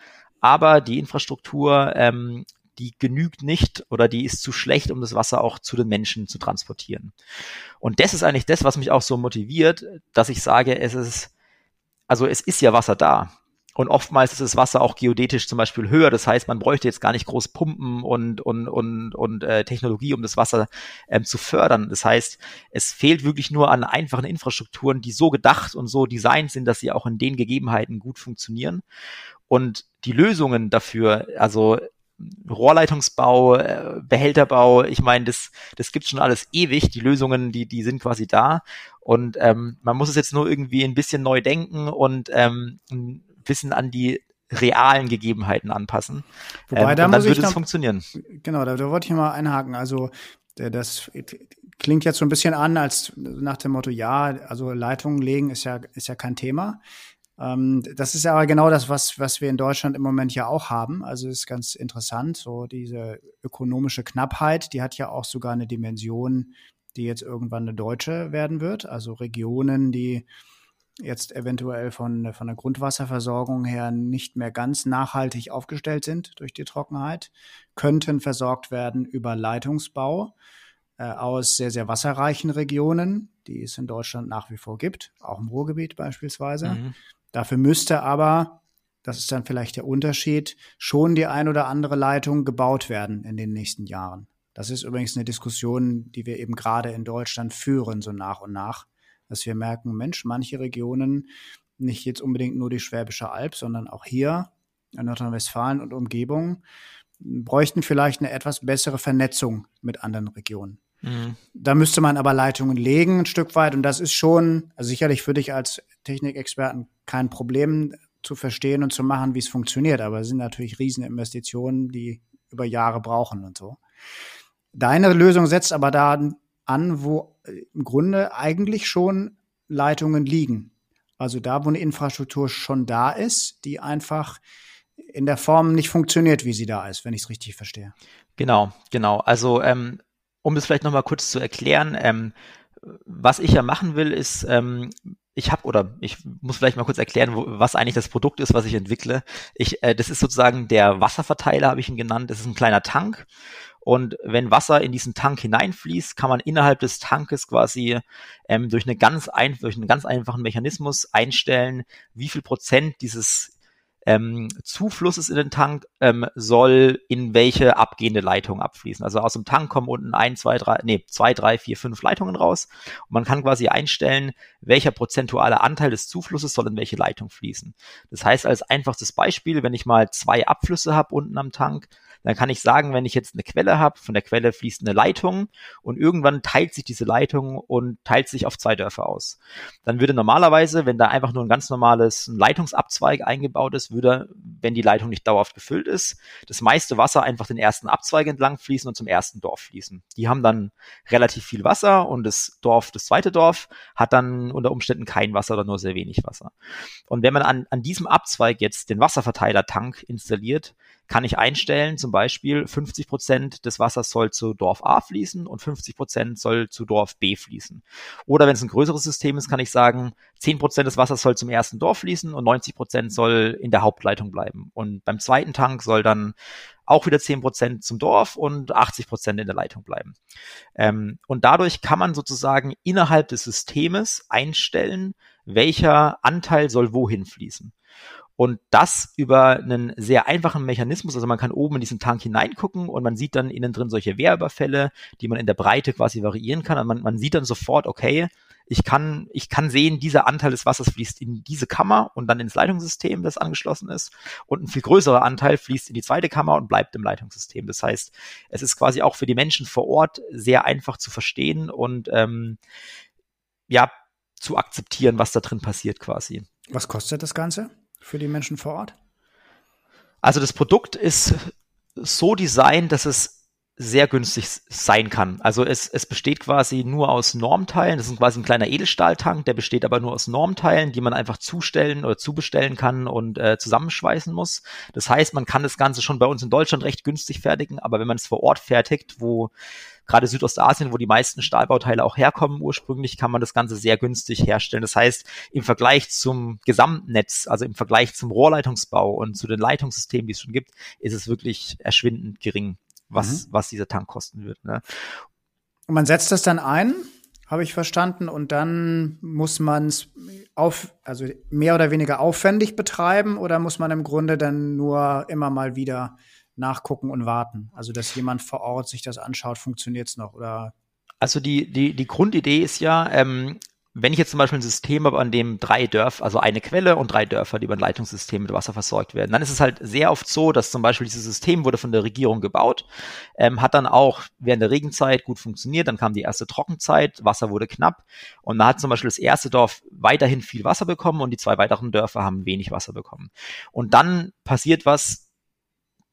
aber die Infrastruktur, ähm, die genügt nicht oder die ist zu schlecht, um das Wasser auch zu den Menschen zu transportieren. Und das ist eigentlich das, was mich auch so motiviert, dass ich sage, es ist, also es ist ja Wasser da. Und oftmals ist das Wasser auch geodätisch zum Beispiel höher. Das heißt, man bräuchte jetzt gar nicht groß Pumpen und, und, und, und äh, Technologie, um das Wasser ähm, zu fördern. Das heißt, es fehlt wirklich nur an einfachen Infrastrukturen, die so gedacht und so designt sind, dass sie auch in den Gegebenheiten gut funktionieren. Und die Lösungen dafür, also Rohrleitungsbau, äh, Behälterbau, ich meine, das, das gibt schon alles ewig. Die Lösungen, die, die sind quasi da. Und ähm, man muss es jetzt nur irgendwie ein bisschen neu denken und ähm, bisschen an die realen Gegebenheiten anpassen. Wobei, ähm, da und dann würde es funktionieren. Genau, da, da wollte ich mal einhaken. Also das klingt jetzt so ein bisschen an, als nach dem Motto, ja, also Leitungen legen ist ja, ist ja kein Thema. Ähm, das ist aber genau das, was, was wir in Deutschland im Moment ja auch haben. Also ist ganz interessant. So diese ökonomische Knappheit, die hat ja auch sogar eine Dimension, die jetzt irgendwann eine deutsche werden wird. Also Regionen, die jetzt eventuell von, von der Grundwasserversorgung her nicht mehr ganz nachhaltig aufgestellt sind durch die Trockenheit, könnten versorgt werden über Leitungsbau äh, aus sehr, sehr wasserreichen Regionen, die es in Deutschland nach wie vor gibt, auch im Ruhrgebiet beispielsweise. Mhm. Dafür müsste aber, das ist dann vielleicht der Unterschied, schon die ein oder andere Leitung gebaut werden in den nächsten Jahren. Das ist übrigens eine Diskussion, die wir eben gerade in Deutschland führen, so nach und nach, dass wir merken, Mensch, manche Regionen, nicht jetzt unbedingt nur die Schwäbische Alb, sondern auch hier in Nordrhein-Westfalen und Umgebung, bräuchten vielleicht eine etwas bessere Vernetzung mit anderen Regionen. Mhm. Da müsste man aber Leitungen legen, ein Stück weit. Und das ist schon, also sicherlich für dich als Technikexperten kein Problem zu verstehen und zu machen, wie es funktioniert. Aber es sind natürlich Rieseninvestitionen, die über Jahre brauchen und so. Deine Lösung setzt aber da an, wo äh, im Grunde eigentlich schon Leitungen liegen. Also da, wo eine Infrastruktur schon da ist, die einfach in der Form nicht funktioniert, wie sie da ist, wenn ich es richtig verstehe. Genau, genau. Also ähm, um es vielleicht nochmal kurz zu erklären, ähm, was ich ja machen will, ist, ähm, ich habe oder ich muss vielleicht mal kurz erklären, wo, was eigentlich das Produkt ist, was ich entwickle. Ich, äh, das ist sozusagen der Wasserverteiler, habe ich ihn genannt. Das ist ein kleiner Tank und wenn Wasser in diesen Tank hineinfließt, kann man innerhalb des Tankes quasi ähm, durch, eine ganz ein, durch einen ganz einfachen Mechanismus einstellen, wie viel Prozent dieses ähm, Zuflusses in den Tank ähm, soll in welche abgehende Leitung abfließen. Also aus dem Tank kommen unten ein, zwei, drei, nee, zwei, drei, vier, fünf Leitungen raus. Und man kann quasi einstellen, welcher prozentuale Anteil des Zuflusses soll in welche Leitung fließen. Das heißt, als einfachstes Beispiel, wenn ich mal zwei Abflüsse habe unten am Tank, dann kann ich sagen, wenn ich jetzt eine Quelle habe, von der Quelle fließt eine Leitung und irgendwann teilt sich diese Leitung und teilt sich auf zwei Dörfer aus. Dann würde normalerweise, wenn da einfach nur ein ganz normales Leitungsabzweig eingebaut ist, würde, wenn die Leitung nicht dauerhaft gefüllt ist, das meiste Wasser einfach den ersten Abzweig entlang fließen und zum ersten Dorf fließen. Die haben dann relativ viel Wasser und das Dorf, das zweite Dorf, hat dann unter Umständen kein Wasser oder nur sehr wenig Wasser. Und wenn man an, an diesem Abzweig jetzt den Wasserverteilertank installiert, kann ich einstellen, zum Beispiel 50 Prozent des Wassers soll zu Dorf A fließen und 50 Prozent soll zu Dorf B fließen. Oder wenn es ein größeres System ist, kann ich sagen, 10 Prozent des Wassers soll zum ersten Dorf fließen und 90 Prozent soll in der Hauptleitung bleiben. Und beim zweiten Tank soll dann auch wieder 10 Prozent zum Dorf und 80 Prozent in der Leitung bleiben. Ähm, und dadurch kann man sozusagen innerhalb des Systems einstellen, welcher Anteil soll wohin fließen. Und das über einen sehr einfachen Mechanismus. Also man kann oben in diesen Tank hineingucken und man sieht dann innen drin solche Wehrüberfälle, die man in der Breite quasi variieren kann. Und man, man sieht dann sofort, okay, ich kann, ich kann sehen, dieser Anteil des Wassers fließt in diese Kammer und dann ins Leitungssystem, das angeschlossen ist. Und ein viel größerer Anteil fließt in die zweite Kammer und bleibt im Leitungssystem. Das heißt, es ist quasi auch für die Menschen vor Ort sehr einfach zu verstehen und ähm, ja, zu akzeptieren, was da drin passiert quasi. Was kostet das Ganze? Für die Menschen vor Ort? Also das Produkt ist so designt, dass es sehr günstig sein kann. Also es, es besteht quasi nur aus Normteilen. Das ist quasi ein kleiner Edelstahltank, der besteht aber nur aus Normteilen, die man einfach zustellen oder zubestellen kann und äh, zusammenschweißen muss. Das heißt, man kann das Ganze schon bei uns in Deutschland recht günstig fertigen, aber wenn man es vor Ort fertigt, wo gerade Südostasien, wo die meisten Stahlbauteile auch herkommen ursprünglich, kann man das Ganze sehr günstig herstellen. Das heißt, im Vergleich zum Gesamtnetz, also im Vergleich zum Rohrleitungsbau und zu den Leitungssystemen, die es schon gibt, ist es wirklich erschwindend gering, was, mhm. was dieser Tank kosten wird. Ne? Und man setzt das dann ein, habe ich verstanden, und dann muss man es auf, also mehr oder weniger aufwendig betreiben oder muss man im Grunde dann nur immer mal wieder nachgucken und warten. Also, dass jemand vor Ort sich das anschaut, funktioniert es noch oder? Also die, die, die Grundidee ist ja, ähm, wenn ich jetzt zum Beispiel ein System habe, an dem drei Dörfer, also eine Quelle und drei Dörfer, die über ein Leitungssystem mit Wasser versorgt werden, dann ist es halt sehr oft so, dass zum Beispiel dieses System wurde von der Regierung gebaut, ähm, hat dann auch während der Regenzeit gut funktioniert, dann kam die erste Trockenzeit, Wasser wurde knapp und da hat zum Beispiel das erste Dorf weiterhin viel Wasser bekommen und die zwei weiteren Dörfer haben wenig Wasser bekommen. Und dann passiert was,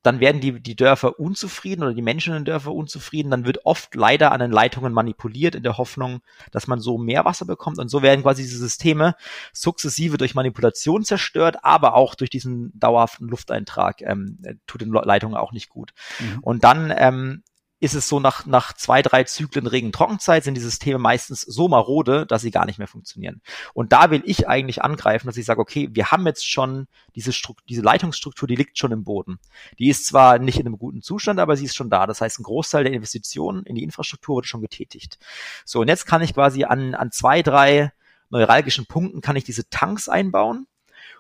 dann werden die, die Dörfer unzufrieden oder die Menschen in den Dörfern unzufrieden. Dann wird oft leider an den Leitungen manipuliert in der Hoffnung, dass man so mehr Wasser bekommt. Und so werden quasi diese Systeme sukzessive durch Manipulation zerstört, aber auch durch diesen dauerhaften Lufteintrag ähm, tut den Leitungen auch nicht gut. Mhm. Und dann ähm, ist es so nach, nach zwei, drei Zyklen Regen-Trockenzeit sind die Systeme meistens so marode, dass sie gar nicht mehr funktionieren. Und da will ich eigentlich angreifen, dass ich sage, okay, wir haben jetzt schon diese, diese Leitungsstruktur, die liegt schon im Boden. Die ist zwar nicht in einem guten Zustand, aber sie ist schon da. Das heißt, ein Großteil der Investitionen in die Infrastruktur wurde schon getätigt. So, und jetzt kann ich quasi an, an zwei, drei neuralgischen Punkten kann ich diese Tanks einbauen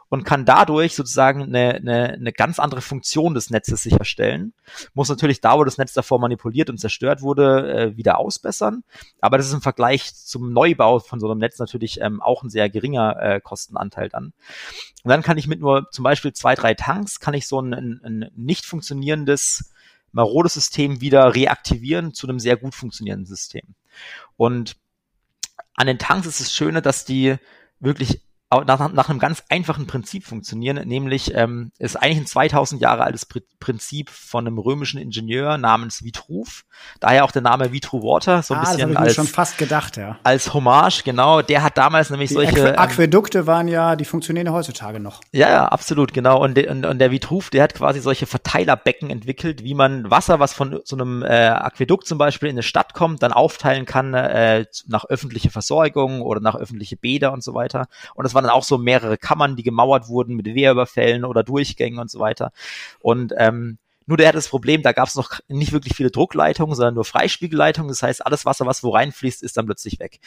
und kann dadurch sozusagen eine, eine, eine ganz andere Funktion des Netzes sicherstellen. Muss natürlich da, wo das Netz davor manipuliert und zerstört wurde, äh, wieder ausbessern. Aber das ist im Vergleich zum Neubau von so einem Netz natürlich ähm, auch ein sehr geringer äh, Kostenanteil dann. Und dann kann ich mit nur zum Beispiel zwei, drei Tanks, kann ich so ein, ein, ein nicht funktionierendes marodes System wieder reaktivieren zu einem sehr gut funktionierenden System. Und an den Tanks ist es Schöne, dass die wirklich nach, nach einem ganz einfachen Prinzip funktionieren, nämlich ähm, ist eigentlich ein 2000 Jahre altes Prinzip von einem römischen Ingenieur namens Vitruv. Daher auch der Name Vitruwater, so ein ah, bisschen als schon fast gedacht, ja. Als Hommage, genau. Der hat damals nämlich die solche ähm, Aquädukte waren ja, die funktionieren heutzutage noch. Ja, ja, absolut, genau. Und, de, und, und der Vitruv, der hat quasi solche Verteilerbecken entwickelt, wie man Wasser, was von so einem äh, Aquädukt zum Beispiel in eine Stadt kommt, dann aufteilen kann äh, nach öffentliche Versorgung oder nach öffentliche Bäder und so weiter. Und das waren dann auch so mehrere Kammern, die gemauert wurden mit Wehrüberfällen oder Durchgängen und so weiter. Und ähm, nur der hat das Problem, da gab es noch nicht wirklich viele Druckleitungen, sondern nur Freispiegelleitungen. Das heißt, alles Wasser, was wo reinfließt, ist dann plötzlich weg.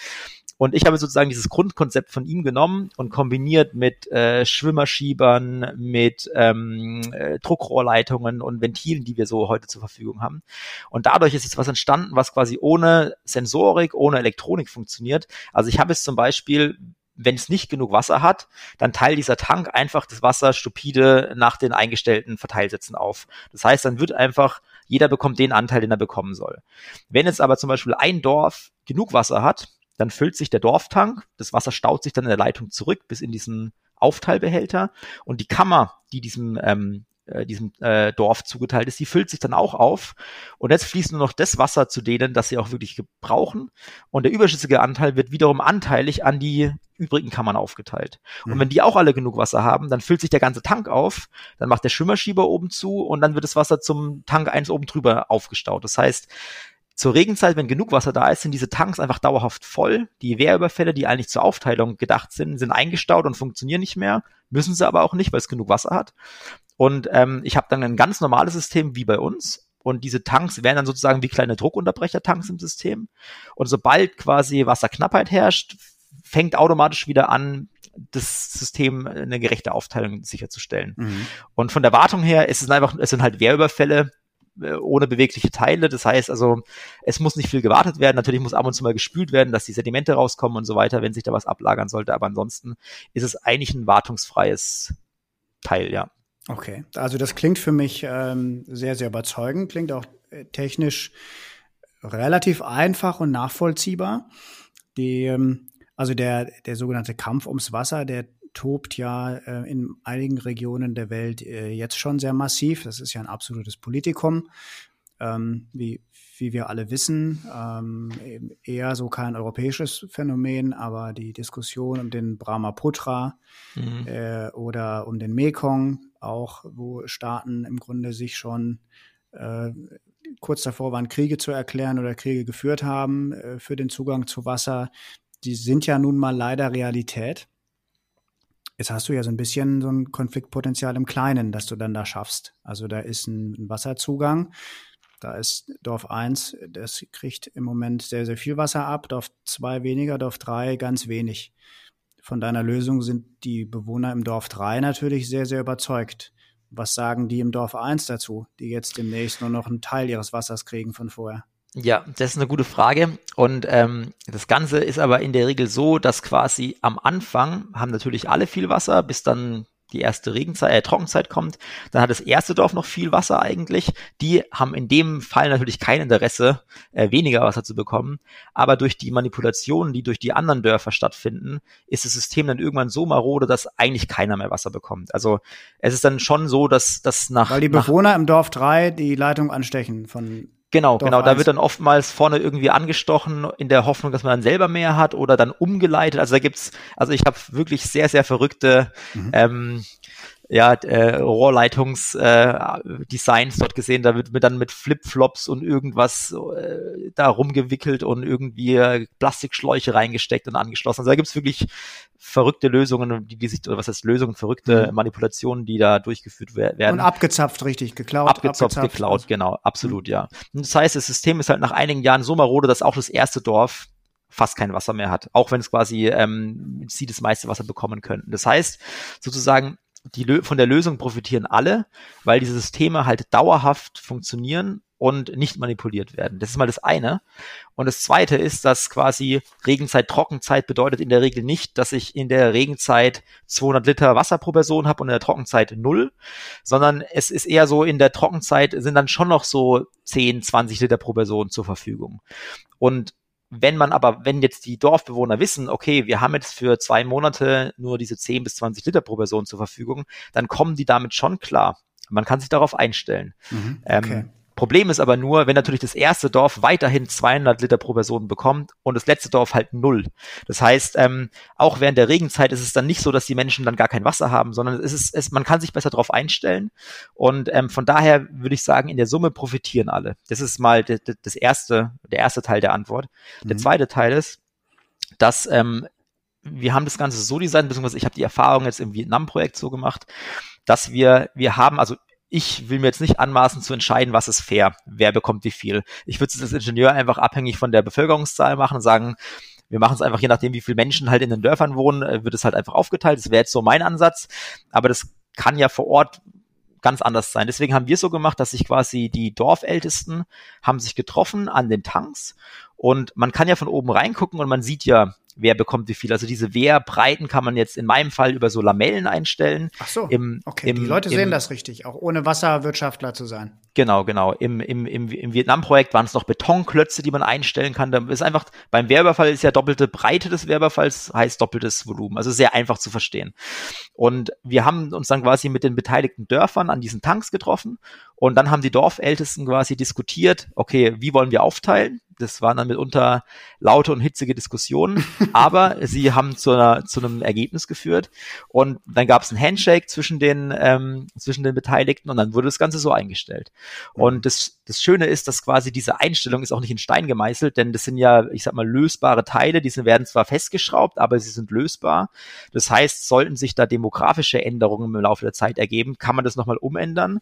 Und ich habe sozusagen dieses Grundkonzept von ihm genommen und kombiniert mit äh, Schwimmerschiebern, mit ähm, äh, Druckrohrleitungen und Ventilen, die wir so heute zur Verfügung haben. Und dadurch ist jetzt was entstanden, was quasi ohne Sensorik, ohne Elektronik funktioniert. Also ich habe jetzt zum Beispiel wenn es nicht genug Wasser hat, dann teilt dieser Tank einfach das Wasser stupide nach den eingestellten Verteilsätzen auf. Das heißt, dann wird einfach, jeder bekommt den Anteil, den er bekommen soll. Wenn jetzt aber zum Beispiel ein Dorf genug Wasser hat, dann füllt sich der Dorftank, das Wasser staut sich dann in der Leitung zurück bis in diesen Aufteilbehälter und die Kammer, die diesem ähm, äh, diesem äh, Dorf zugeteilt ist, die füllt sich dann auch auf. Und jetzt fließt nur noch das Wasser zu denen, das sie auch wirklich brauchen. Und der überschüssige Anteil wird wiederum anteilig an die übrigen Kammern aufgeteilt. Und mhm. wenn die auch alle genug Wasser haben, dann füllt sich der ganze Tank auf, dann macht der Schwimmerschieber oben zu und dann wird das Wasser zum Tank eins oben drüber aufgestaut. Das heißt, zur Regenzeit, wenn genug Wasser da ist, sind diese Tanks einfach dauerhaft voll. Die Wehrüberfälle, die eigentlich zur Aufteilung gedacht sind, sind eingestaut und funktionieren nicht mehr. Müssen sie aber auch nicht, weil es genug Wasser hat. Und ähm, ich habe dann ein ganz normales System wie bei uns. Und diese Tanks werden dann sozusagen wie kleine Druckunterbrecher-Tanks im System. Und sobald quasi Wasserknappheit herrscht, fängt automatisch wieder an, das System eine gerechte Aufteilung sicherzustellen. Mhm. Und von der Wartung her ist es einfach, es sind halt Wehrüberfälle, äh, ohne bewegliche Teile. Das heißt also, es muss nicht viel gewartet werden. Natürlich muss ab und zu mal gespült werden, dass die Sedimente rauskommen und so weiter, wenn sich da was ablagern sollte. Aber ansonsten ist es eigentlich ein wartungsfreies Teil, ja. Okay, also das klingt für mich ähm, sehr, sehr überzeugend, klingt auch äh, technisch relativ einfach und nachvollziehbar. Die, ähm, also der, der sogenannte Kampf ums Wasser, der tobt ja äh, in einigen Regionen der Welt äh, jetzt schon sehr massiv. Das ist ja ein absolutes Politikum. Ähm, wie, wie wir alle wissen, ähm, eher so kein europäisches Phänomen, aber die Diskussion um den Brahmaputra mhm. äh, oder um den Mekong, auch wo Staaten im Grunde sich schon äh, kurz davor waren, Kriege zu erklären oder Kriege geführt haben äh, für den Zugang zu Wasser, die sind ja nun mal leider Realität. Jetzt hast du ja so ein bisschen so ein Konfliktpotenzial im Kleinen, das du dann da schaffst. Also da ist ein, ein Wasserzugang. Da ist Dorf 1, das kriegt im Moment sehr, sehr viel Wasser ab. Dorf 2 weniger, Dorf 3 ganz wenig. Von deiner Lösung sind die Bewohner im Dorf 3 natürlich sehr, sehr überzeugt. Was sagen die im Dorf 1 dazu, die jetzt demnächst nur noch einen Teil ihres Wassers kriegen von vorher? Ja, das ist eine gute Frage. Und ähm, das Ganze ist aber in der Regel so, dass quasi am Anfang haben natürlich alle viel Wasser, bis dann die erste Regenzeit, äh, Trockenzeit kommt. Dann hat das erste Dorf noch viel Wasser eigentlich. Die haben in dem Fall natürlich kein Interesse, äh, weniger Wasser zu bekommen. Aber durch die Manipulationen, die durch die anderen Dörfer stattfinden, ist das System dann irgendwann so marode, dass eigentlich keiner mehr Wasser bekommt. Also es ist dann schon so, dass das nach. Weil die Bewohner im Dorf 3 die Leitung anstechen von Genau, Dorf genau. Da wird dann oftmals vorne irgendwie angestochen in der Hoffnung, dass man dann selber mehr hat oder dann umgeleitet. Also da gibt's, also ich habe wirklich sehr, sehr verrückte mhm. ähm, ja, äh, Rohrleitungsdesigns äh, dort gesehen. Da wird mir dann mit Flipflops und irgendwas äh, da rumgewickelt und irgendwie äh, Plastikschläuche reingesteckt und angeschlossen. Also da gibt's wirklich verrückte Lösungen, die, die sich, oder was heißt Lösungen, verrückte mhm. Manipulationen, die da durchgeführt werden. Und abgezapft, richtig, geklaut. Abgezapft, abgezapft geklaut, also. genau, absolut, mhm. ja. Und das heißt, das System ist halt nach einigen Jahren so marode, dass auch das erste Dorf fast kein Wasser mehr hat, auch wenn es quasi ähm, sie das meiste Wasser bekommen könnten. Das heißt, sozusagen, die, von der Lösung profitieren alle, weil diese Systeme halt dauerhaft funktionieren und nicht manipuliert werden. Das ist mal das eine. Und das zweite ist, dass quasi Regenzeit, Trockenzeit bedeutet in der Regel nicht, dass ich in der Regenzeit 200 Liter Wasser pro Person habe und in der Trockenzeit null, sondern es ist eher so, in der Trockenzeit sind dann schon noch so 10, 20 Liter pro Person zur Verfügung. Und wenn man aber, wenn jetzt die Dorfbewohner wissen, okay, wir haben jetzt für zwei Monate nur diese 10 bis 20 Liter pro Person zur Verfügung, dann kommen die damit schon klar. Man kann sich darauf einstellen. Mhm, ähm, okay. ähm, Problem ist aber nur, wenn natürlich das erste Dorf weiterhin 200 Liter pro Person bekommt und das letzte Dorf halt null. Das heißt, ähm, auch während der Regenzeit ist es dann nicht so, dass die Menschen dann gar kein Wasser haben, sondern es ist, es, man kann sich besser darauf einstellen. Und ähm, von daher würde ich sagen, in der Summe profitieren alle. Das ist mal das, erste, der erste Teil der Antwort. Mhm. Der zweite Teil ist, dass ähm, wir haben das Ganze so designt, beziehungsweise ich habe die Erfahrung jetzt im Vietnam-Projekt so gemacht, dass wir, wir haben, also ich will mir jetzt nicht anmaßen zu entscheiden, was ist fair, wer bekommt wie viel. Ich würde es als Ingenieur einfach abhängig von der Bevölkerungszahl machen und sagen, wir machen es einfach je nachdem, wie viele Menschen halt in den Dörfern wohnen, äh, wird es halt einfach aufgeteilt. Das wäre jetzt so mein Ansatz. Aber das kann ja vor Ort ganz anders sein. Deswegen haben wir so gemacht, dass sich quasi die Dorfältesten haben sich getroffen an den Tanks und man kann ja von oben reingucken und man sieht ja, wer bekommt wie viel. Also diese Wehrbreiten kann man jetzt in meinem Fall über so Lamellen einstellen. Ach so, Im, okay, im, die Leute im, sehen das richtig, auch ohne Wasserwirtschaftler zu sein. Genau, genau. Im, im, im, im Vietnam-Projekt waren es noch Betonklötze, die man einstellen kann. Da ist einfach, beim Wehrüberfall ist ja doppelte Breite des Wehrüberfalls, heißt doppeltes Volumen. Also sehr einfach zu verstehen. Und wir haben uns dann quasi mit den beteiligten Dörfern an diesen Tanks getroffen und dann haben die Dorfältesten quasi diskutiert, okay, wie wollen wir aufteilen? Das waren dann mitunter laute und hitzige Diskussionen, aber sie haben zu, einer, zu einem Ergebnis geführt und dann gab es ein Handshake zwischen den, ähm, zwischen den Beteiligten und dann wurde das Ganze so eingestellt. Und das, das Schöne ist, dass quasi diese Einstellung ist auch nicht in Stein gemeißelt, denn das sind ja, ich sag mal, lösbare Teile, die werden zwar festgeschraubt, aber sie sind lösbar. Das heißt, sollten sich da demografische Änderungen im Laufe der Zeit ergeben, kann man das nochmal umändern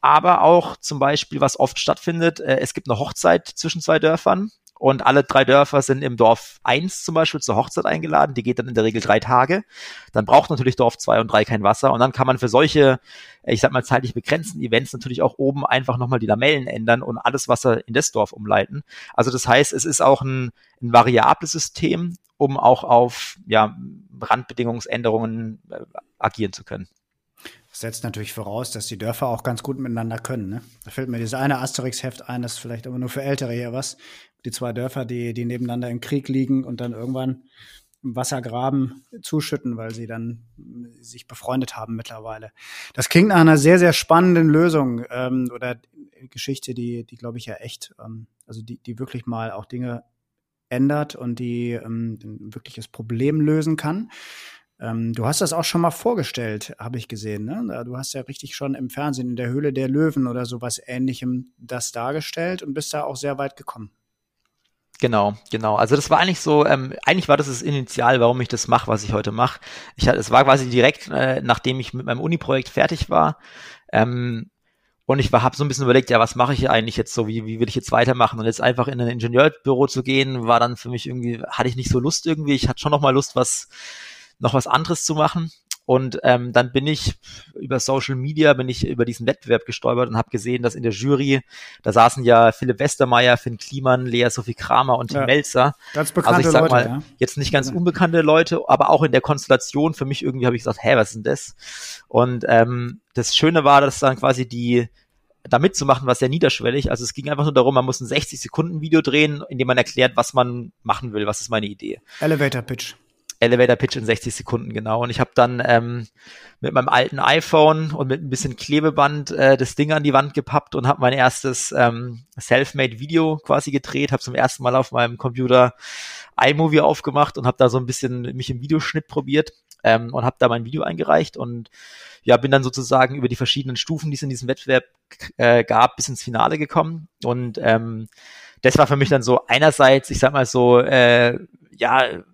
aber auch zum Beispiel, was oft stattfindet, äh, es gibt eine Hochzeit zwischen zwei Dörfern und alle drei Dörfer sind im Dorf eins zum Beispiel zur Hochzeit eingeladen. Die geht dann in der Regel drei Tage. Dann braucht natürlich Dorf zwei und drei kein Wasser. Und dann kann man für solche, äh, ich sag mal, zeitlich begrenzten Events natürlich auch oben einfach nochmal die Lamellen ändern und alles Wasser in das Dorf umleiten. Also das heißt, es ist auch ein, ein variables System, um auch auf ja, Randbedingungsänderungen äh, agieren zu können setzt natürlich voraus, dass die Dörfer auch ganz gut miteinander können. Ne? Da fällt mir dieses eine Asterix-Heft ein, das ist vielleicht aber nur für Ältere hier was. Die zwei Dörfer, die, die nebeneinander im Krieg liegen und dann irgendwann im Wassergraben zuschütten, weil sie dann sich befreundet haben mittlerweile. Das klingt nach einer sehr, sehr spannenden Lösung ähm, oder Geschichte, die, die glaube ich ja echt, ähm, also die, die wirklich mal auch Dinge ändert und die ähm, ein wirkliches Problem lösen kann. Ähm, du hast das auch schon mal vorgestellt, habe ich gesehen. Ne? Du hast ja richtig schon im Fernsehen in der Höhle der Löwen oder sowas ähnlichem das dargestellt und bist da auch sehr weit gekommen. Genau, genau. Also das war eigentlich so, ähm, eigentlich war das das Initial, warum ich das mache, was ich heute mache. Ich es war quasi direkt, äh, nachdem ich mit meinem Uni-Projekt fertig war. Ähm, und ich habe so ein bisschen überlegt, ja, was mache ich eigentlich jetzt so, wie, wie will ich jetzt weitermachen? Und jetzt einfach in ein Ingenieurbüro zu gehen, war dann für mich irgendwie, hatte ich nicht so Lust irgendwie. Ich hatte schon noch mal Lust, was noch was anderes zu machen. Und ähm, dann bin ich über Social Media, bin ich über diesen Wettbewerb gestolpert und habe gesehen, dass in der Jury, da saßen ja Philipp Westermeier, Finn Kliman, Lea Sophie Kramer und Tim ja, Melzer. Ganz bekannte also ich sag Leute, mal, ja. jetzt nicht ganz unbekannte Leute, aber auch in der Konstellation für mich irgendwie habe ich gesagt, hä, was ist denn das? Und ähm, das Schöne war, dass dann quasi die da mitzumachen, war sehr niederschwellig. Also es ging einfach nur darum, man muss ein 60 Sekunden Video drehen, in dem man erklärt, was man machen will, was ist meine Idee. Elevator Pitch. Elevator Pitch in 60 Sekunden, genau. Und ich habe dann ähm, mit meinem alten iPhone und mit ein bisschen Klebeband äh, das Ding an die Wand gepappt und habe mein erstes ähm, Selfmade Video quasi gedreht, habe zum ersten Mal auf meinem Computer iMovie aufgemacht und habe da so ein bisschen mich im Videoschnitt probiert ähm, und habe da mein Video eingereicht und ja, bin dann sozusagen über die verschiedenen Stufen, die es in diesem Wettbewerb äh, gab, bis ins Finale gekommen. Und ähm, das war für mich dann so einerseits, ich sag mal so, äh, ja,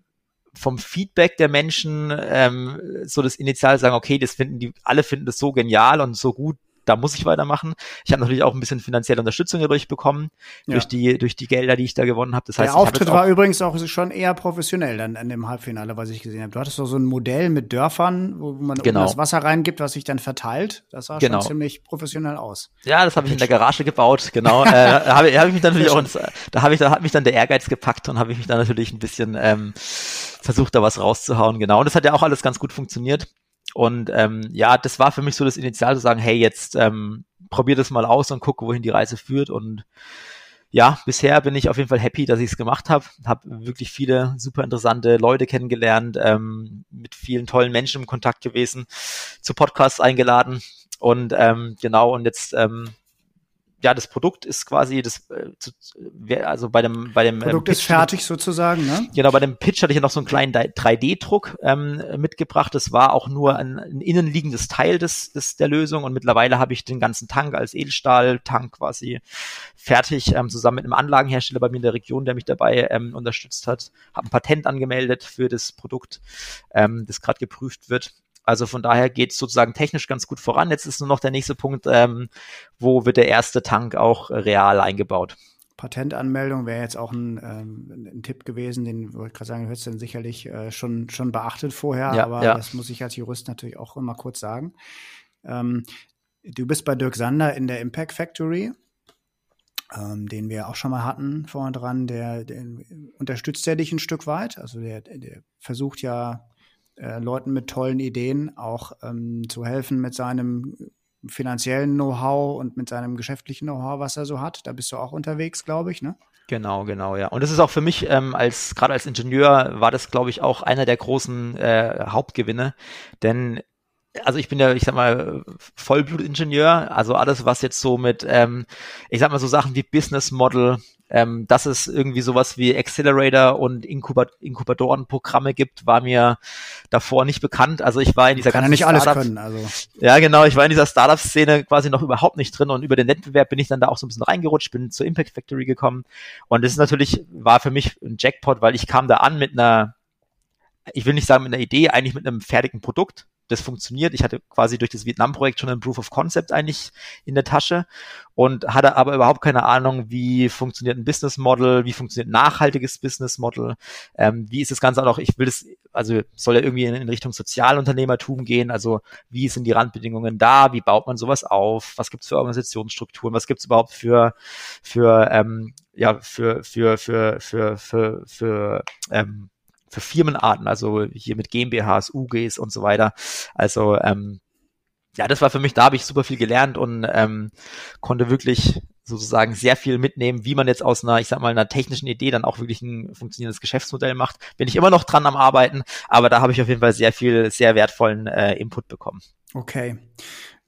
vom Feedback der Menschen ähm, so das Initial sagen, okay, das finden die, alle finden das so genial und so gut, da muss ich weitermachen. Ich habe natürlich auch ein bisschen finanzielle Unterstützung dadurch bekommen, ja. durch die durch die Gelder, die ich da gewonnen habe. Das heißt, Der Auftritt war übrigens auch schon eher professionell dann in dem Halbfinale, was ich gesehen habe. Du hattest doch so ein Modell mit Dörfern, wo man genau. das Wasser reingibt, was sich dann verteilt. Das sah genau. schon ziemlich professionell aus. Ja, das habe ich in der Garage gebaut, genau. äh, da habe hab ich mich dann natürlich auch ins, da habe ich da hat mich dann der Ehrgeiz gepackt und habe ich mich dann natürlich ein bisschen ähm, versucht, da was rauszuhauen, genau. Und das hat ja auch alles ganz gut funktioniert. Und ähm, ja, das war für mich so das Initial zu sagen, hey, jetzt ähm, probier das mal aus und guck, wohin die Reise führt. Und ja, bisher bin ich auf jeden Fall happy, dass ich es gemacht habe. Habe wirklich viele super interessante Leute kennengelernt, ähm, mit vielen tollen Menschen im Kontakt gewesen, zu Podcasts eingeladen. Und ähm, genau, und jetzt ähm, ja, das Produkt ist quasi das, äh, also bei dem, bei dem Produkt ähm, Pitch, ist fertig sozusagen, ne? Genau, bei dem Pitch hatte ich ja noch so einen kleinen 3D-Druck ähm, mitgebracht. Das war auch nur ein, ein innenliegendes Teil des, des der Lösung und mittlerweile habe ich den ganzen Tank als Edelstahl-Tank quasi fertig, ähm, zusammen mit einem Anlagenhersteller bei mir in der Region, der mich dabei ähm, unterstützt hat. Habe ein Patent angemeldet für das Produkt, ähm, das gerade geprüft wird also von daher geht es sozusagen technisch ganz gut voran. Jetzt ist nur noch der nächste Punkt, ähm, wo wird der erste Tank auch real eingebaut? Patentanmeldung wäre jetzt auch ein, ähm, ein Tipp gewesen, den wollte ich gerade sagen, du hättest dann sicherlich äh, schon, schon beachtet vorher, ja, aber ja. das muss ich als Jurist natürlich auch immer kurz sagen. Ähm, du bist bei Dirk Sander in der Impact Factory, ähm, den wir auch schon mal hatten vorne dran, der, der unterstützt ja dich ein Stück weit. Also der, der versucht ja äh, Leuten mit tollen Ideen auch ähm, zu helfen mit seinem finanziellen Know-how und mit seinem geschäftlichen Know-how, was er so hat. Da bist du auch unterwegs, glaube ich, ne? Genau, genau, ja. Und das ist auch für mich ähm, als gerade als Ingenieur war das, glaube ich, auch einer der großen äh, Hauptgewinne, denn also ich bin ja, ich sag mal, Vollblutingenieur, also alles, was jetzt so mit, ähm, ich sag mal so Sachen wie Business Model, ähm, dass es irgendwie sowas wie Accelerator und Inkubat Inkubatorenprogramme gibt, war mir davor nicht bekannt. Also ich war in dieser Kann ganzen ja nicht alles können, also. Ja, genau, ich war in dieser Startup-Szene quasi noch überhaupt nicht drin und über den Wettbewerb bin ich dann da auch so ein bisschen reingerutscht, bin zur Impact Factory gekommen und das ist natürlich, war für mich ein Jackpot, weil ich kam da an mit einer ich will nicht sagen mit einer Idee, eigentlich mit einem fertigen Produkt, das funktioniert. Ich hatte quasi durch das Vietnam-Projekt schon ein Proof of Concept eigentlich in der Tasche und hatte aber überhaupt keine Ahnung, wie funktioniert ein Business Model, wie funktioniert nachhaltiges Business Model, ähm, wie ist das Ganze auch noch, ich will das, also soll ja irgendwie in, in, Richtung Sozialunternehmertum gehen, also wie sind die Randbedingungen da, wie baut man sowas auf, was gibt's für Organisationsstrukturen, was gibt's überhaupt für, für, ähm, ja, für, für, für, für, für, für, ähm, für Firmenarten, also hier mit GmbHs, UGs und so weiter. Also ähm, ja, das war für mich, da habe ich super viel gelernt und ähm, konnte wirklich sozusagen sehr viel mitnehmen, wie man jetzt aus einer, ich sag mal, einer technischen Idee dann auch wirklich ein funktionierendes Geschäftsmodell macht. Bin ich immer noch dran am Arbeiten, aber da habe ich auf jeden Fall sehr viel, sehr wertvollen äh, Input bekommen. Okay.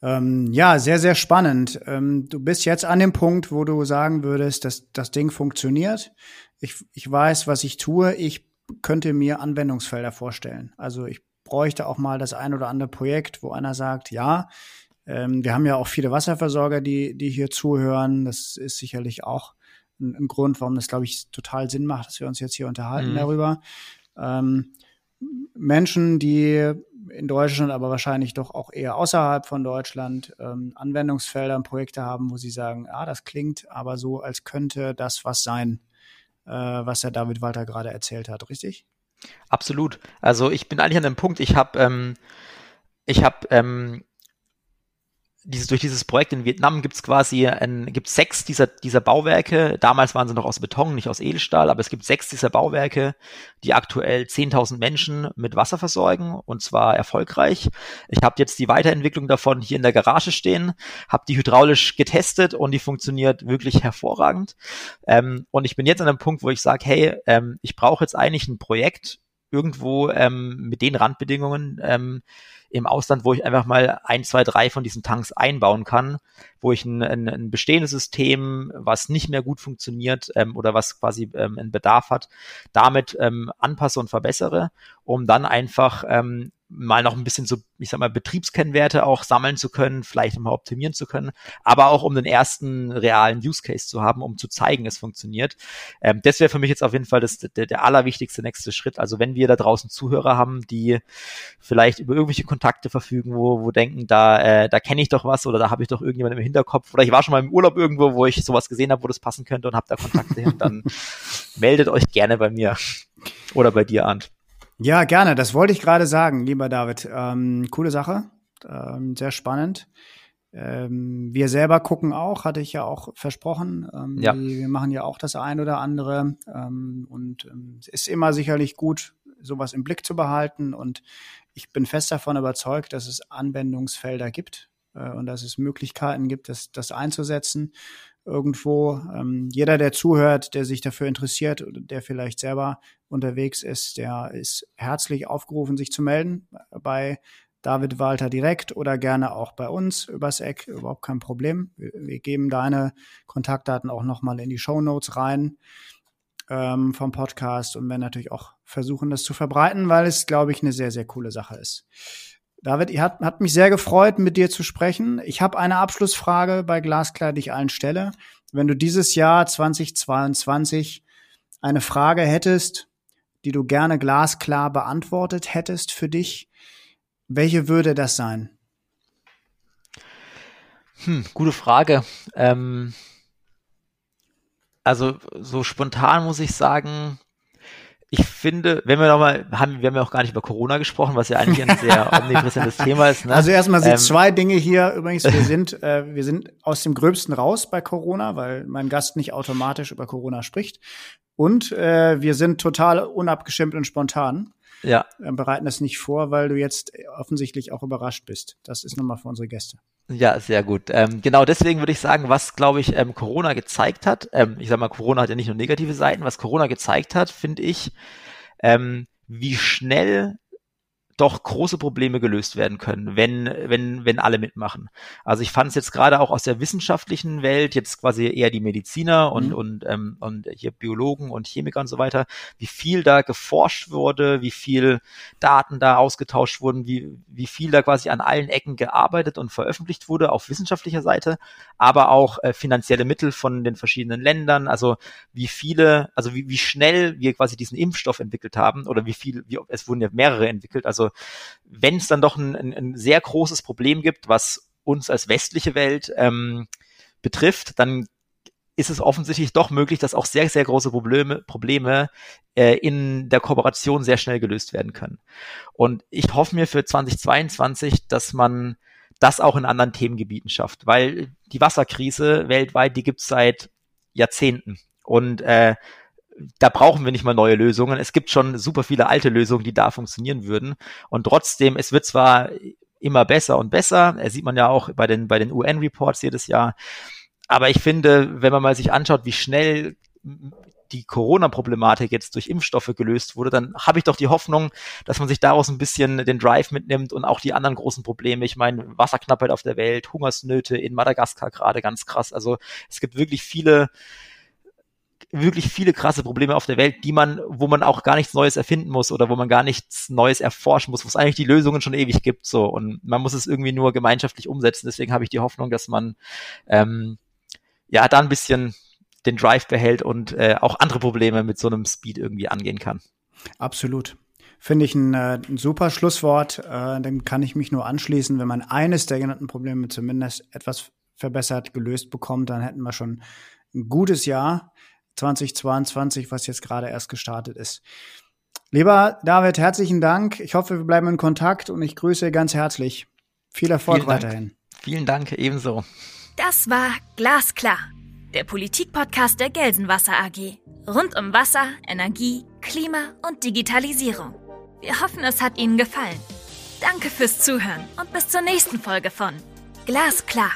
Ähm, ja, sehr, sehr spannend. Ähm, du bist jetzt an dem Punkt, wo du sagen würdest, dass das Ding funktioniert. Ich, ich weiß, was ich tue. Ich könnte mir Anwendungsfelder vorstellen. Also ich bräuchte auch mal das ein oder andere Projekt, wo einer sagt, ja, ähm, wir haben ja auch viele Wasserversorger, die, die hier zuhören. Das ist sicherlich auch ein, ein Grund, warum das, glaube ich, total Sinn macht, dass wir uns jetzt hier unterhalten mhm. darüber. Ähm, Menschen, die in Deutschland, aber wahrscheinlich doch auch eher außerhalb von Deutschland ähm, Anwendungsfelder und Projekte haben, wo sie sagen, ah, das klingt aber so, als könnte das was sein was der David Walter gerade erzählt hat, richtig? Absolut. Also ich bin eigentlich an dem Punkt, ich habe ähm, ich habe ähm, dieses, durch dieses Projekt in Vietnam gibt es quasi ein, gibt sechs dieser, dieser Bauwerke. Damals waren sie noch aus Beton, nicht aus Edelstahl, aber es gibt sechs dieser Bauwerke, die aktuell 10.000 Menschen mit Wasser versorgen und zwar erfolgreich. Ich habe jetzt die Weiterentwicklung davon hier in der Garage stehen, habe die hydraulisch getestet und die funktioniert wirklich hervorragend. Ähm, und ich bin jetzt an einem Punkt, wo ich sage, hey, ähm, ich brauche jetzt eigentlich ein Projekt irgendwo ähm, mit den Randbedingungen, ähm, im Ausland, wo ich einfach mal ein, zwei, drei von diesen Tanks einbauen kann, wo ich ein, ein, ein bestehendes System, was nicht mehr gut funktioniert ähm, oder was quasi ähm, einen Bedarf hat, damit ähm, anpasse und verbessere, um dann einfach ähm, mal noch ein bisschen so, ich sag mal, Betriebskennwerte auch sammeln zu können, vielleicht mal optimieren zu können, aber auch um den ersten realen Use Case zu haben, um zu zeigen, es funktioniert. Ähm, das wäre für mich jetzt auf jeden Fall das, der, der allerwichtigste nächste Schritt. Also wenn wir da draußen Zuhörer haben, die vielleicht über irgendwelche Kontakte verfügen, wo, wo denken, da, äh, da kenne ich doch was oder da habe ich doch irgendjemand im Hinterkopf oder ich war schon mal im Urlaub irgendwo, wo ich sowas gesehen habe, wo das passen könnte und habe da Kontakte hin, dann meldet euch gerne bei mir oder bei dir, Ant. Ja, gerne. Das wollte ich gerade sagen, lieber David. Ähm, coole Sache. Ähm, sehr spannend. Ähm, wir selber gucken auch, hatte ich ja auch versprochen. Ähm, ja. Wir, wir machen ja auch das ein oder andere. Ähm, und ähm, es ist immer sicherlich gut, sowas im Blick zu behalten. Und ich bin fest davon überzeugt, dass es Anwendungsfelder gibt äh, und dass es Möglichkeiten gibt, das, das einzusetzen irgendwo. Ähm, jeder, der zuhört, der sich dafür interessiert oder der vielleicht selber unterwegs ist, der ist herzlich aufgerufen, sich zu melden bei David Walter direkt oder gerne auch bei uns übers Eck, überhaupt kein Problem. Wir, wir geben deine Kontaktdaten auch nochmal in die Show Notes rein ähm, vom Podcast und werden natürlich auch versuchen, das zu verbreiten, weil es, glaube ich, eine sehr, sehr coole Sache ist. David, hat, hat mich sehr gefreut, mit dir zu sprechen. Ich habe eine Abschlussfrage bei Glasklar, die ich allen stelle. Wenn du dieses Jahr 2022 eine Frage hättest, die du gerne glasklar beantwortet hättest für dich, welche würde das sein? Hm, gute Frage. Ähm, also so spontan muss ich sagen, ich finde, wenn wir nochmal, haben, wir haben ja auch gar nicht über Corona gesprochen, was ja eigentlich ein sehr omnipräsentes Thema ist. Ne? Also erstmal sind ähm, zwei Dinge hier übrigens. Wir sind, äh, wir sind aus dem Gröbsten raus bei Corona, weil mein Gast nicht automatisch über Corona spricht. Und äh, wir sind total unabgestimmt und spontan. Ja. Äh, bereiten das nicht vor, weil du jetzt offensichtlich auch überrascht bist. Das ist nochmal für unsere Gäste. Ja, sehr gut. Ähm, genau deswegen würde ich sagen, was, glaube ich, ähm, Corona gezeigt hat, ähm, ich sag mal, Corona hat ja nicht nur negative Seiten, was Corona gezeigt hat, finde ich, ähm, wie schnell doch große Probleme gelöst werden können, wenn, wenn, wenn alle mitmachen. Also ich fand es jetzt gerade auch aus der wissenschaftlichen Welt, jetzt quasi eher die Mediziner und, mhm. und, ähm, und hier Biologen und Chemiker und so weiter, wie viel da geforscht wurde, wie viel Daten da ausgetauscht wurden, wie, wie viel da quasi an allen Ecken gearbeitet und veröffentlicht wurde auf wissenschaftlicher Seite, aber auch äh, finanzielle Mittel von den verschiedenen Ländern, also wie viele, also wie, wie schnell wir quasi diesen Impfstoff entwickelt haben oder wie viel, wie, es wurden ja mehrere entwickelt, also wenn es dann doch ein, ein, ein, sehr großes Problem gibt, was uns als westliche Welt ähm, betrifft, dann ist es offensichtlich doch möglich, dass auch sehr, sehr große Probleme, Probleme äh, in der Kooperation sehr schnell gelöst werden können. Und ich hoffe mir für 2022, dass man das auch in anderen Themengebieten schafft, weil die Wasserkrise weltweit, die gibt es seit Jahrzehnten. Und äh, da brauchen wir nicht mal neue Lösungen. Es gibt schon super viele alte Lösungen, die da funktionieren würden. Und trotzdem, es wird zwar immer besser und besser, das sieht man ja auch bei den, bei den UN-Reports jedes Jahr. Aber ich finde, wenn man mal sich anschaut, wie schnell die Corona-Problematik jetzt durch Impfstoffe gelöst wurde, dann habe ich doch die Hoffnung, dass man sich daraus ein bisschen den Drive mitnimmt und auch die anderen großen Probleme. Ich meine, Wasserknappheit auf der Welt, Hungersnöte in Madagaskar gerade ganz krass. Also es gibt wirklich viele wirklich viele krasse Probleme auf der Welt, die man, wo man auch gar nichts Neues erfinden muss oder wo man gar nichts Neues erforschen muss, wo es eigentlich die Lösungen schon ewig gibt. So und man muss es irgendwie nur gemeinschaftlich umsetzen. Deswegen habe ich die Hoffnung, dass man ähm, ja da ein bisschen den Drive behält und äh, auch andere Probleme mit so einem Speed irgendwie angehen kann. Absolut. Finde ich ein, äh, ein super Schlusswort. Äh, dem kann ich mich nur anschließen. Wenn man eines der genannten Probleme zumindest etwas verbessert gelöst bekommt, dann hätten wir schon ein gutes Jahr. 2022, was jetzt gerade erst gestartet ist. Lieber David, herzlichen Dank. Ich hoffe, wir bleiben in Kontakt und ich grüße ganz herzlich. Viel Erfolg Vielen weiterhin. Dank. Vielen Dank, ebenso. Das war Glasklar, der Politikpodcast der Gelsenwasser AG. Rund um Wasser, Energie, Klima und Digitalisierung. Wir hoffen, es hat Ihnen gefallen. Danke fürs Zuhören und bis zur nächsten Folge von Glasklar.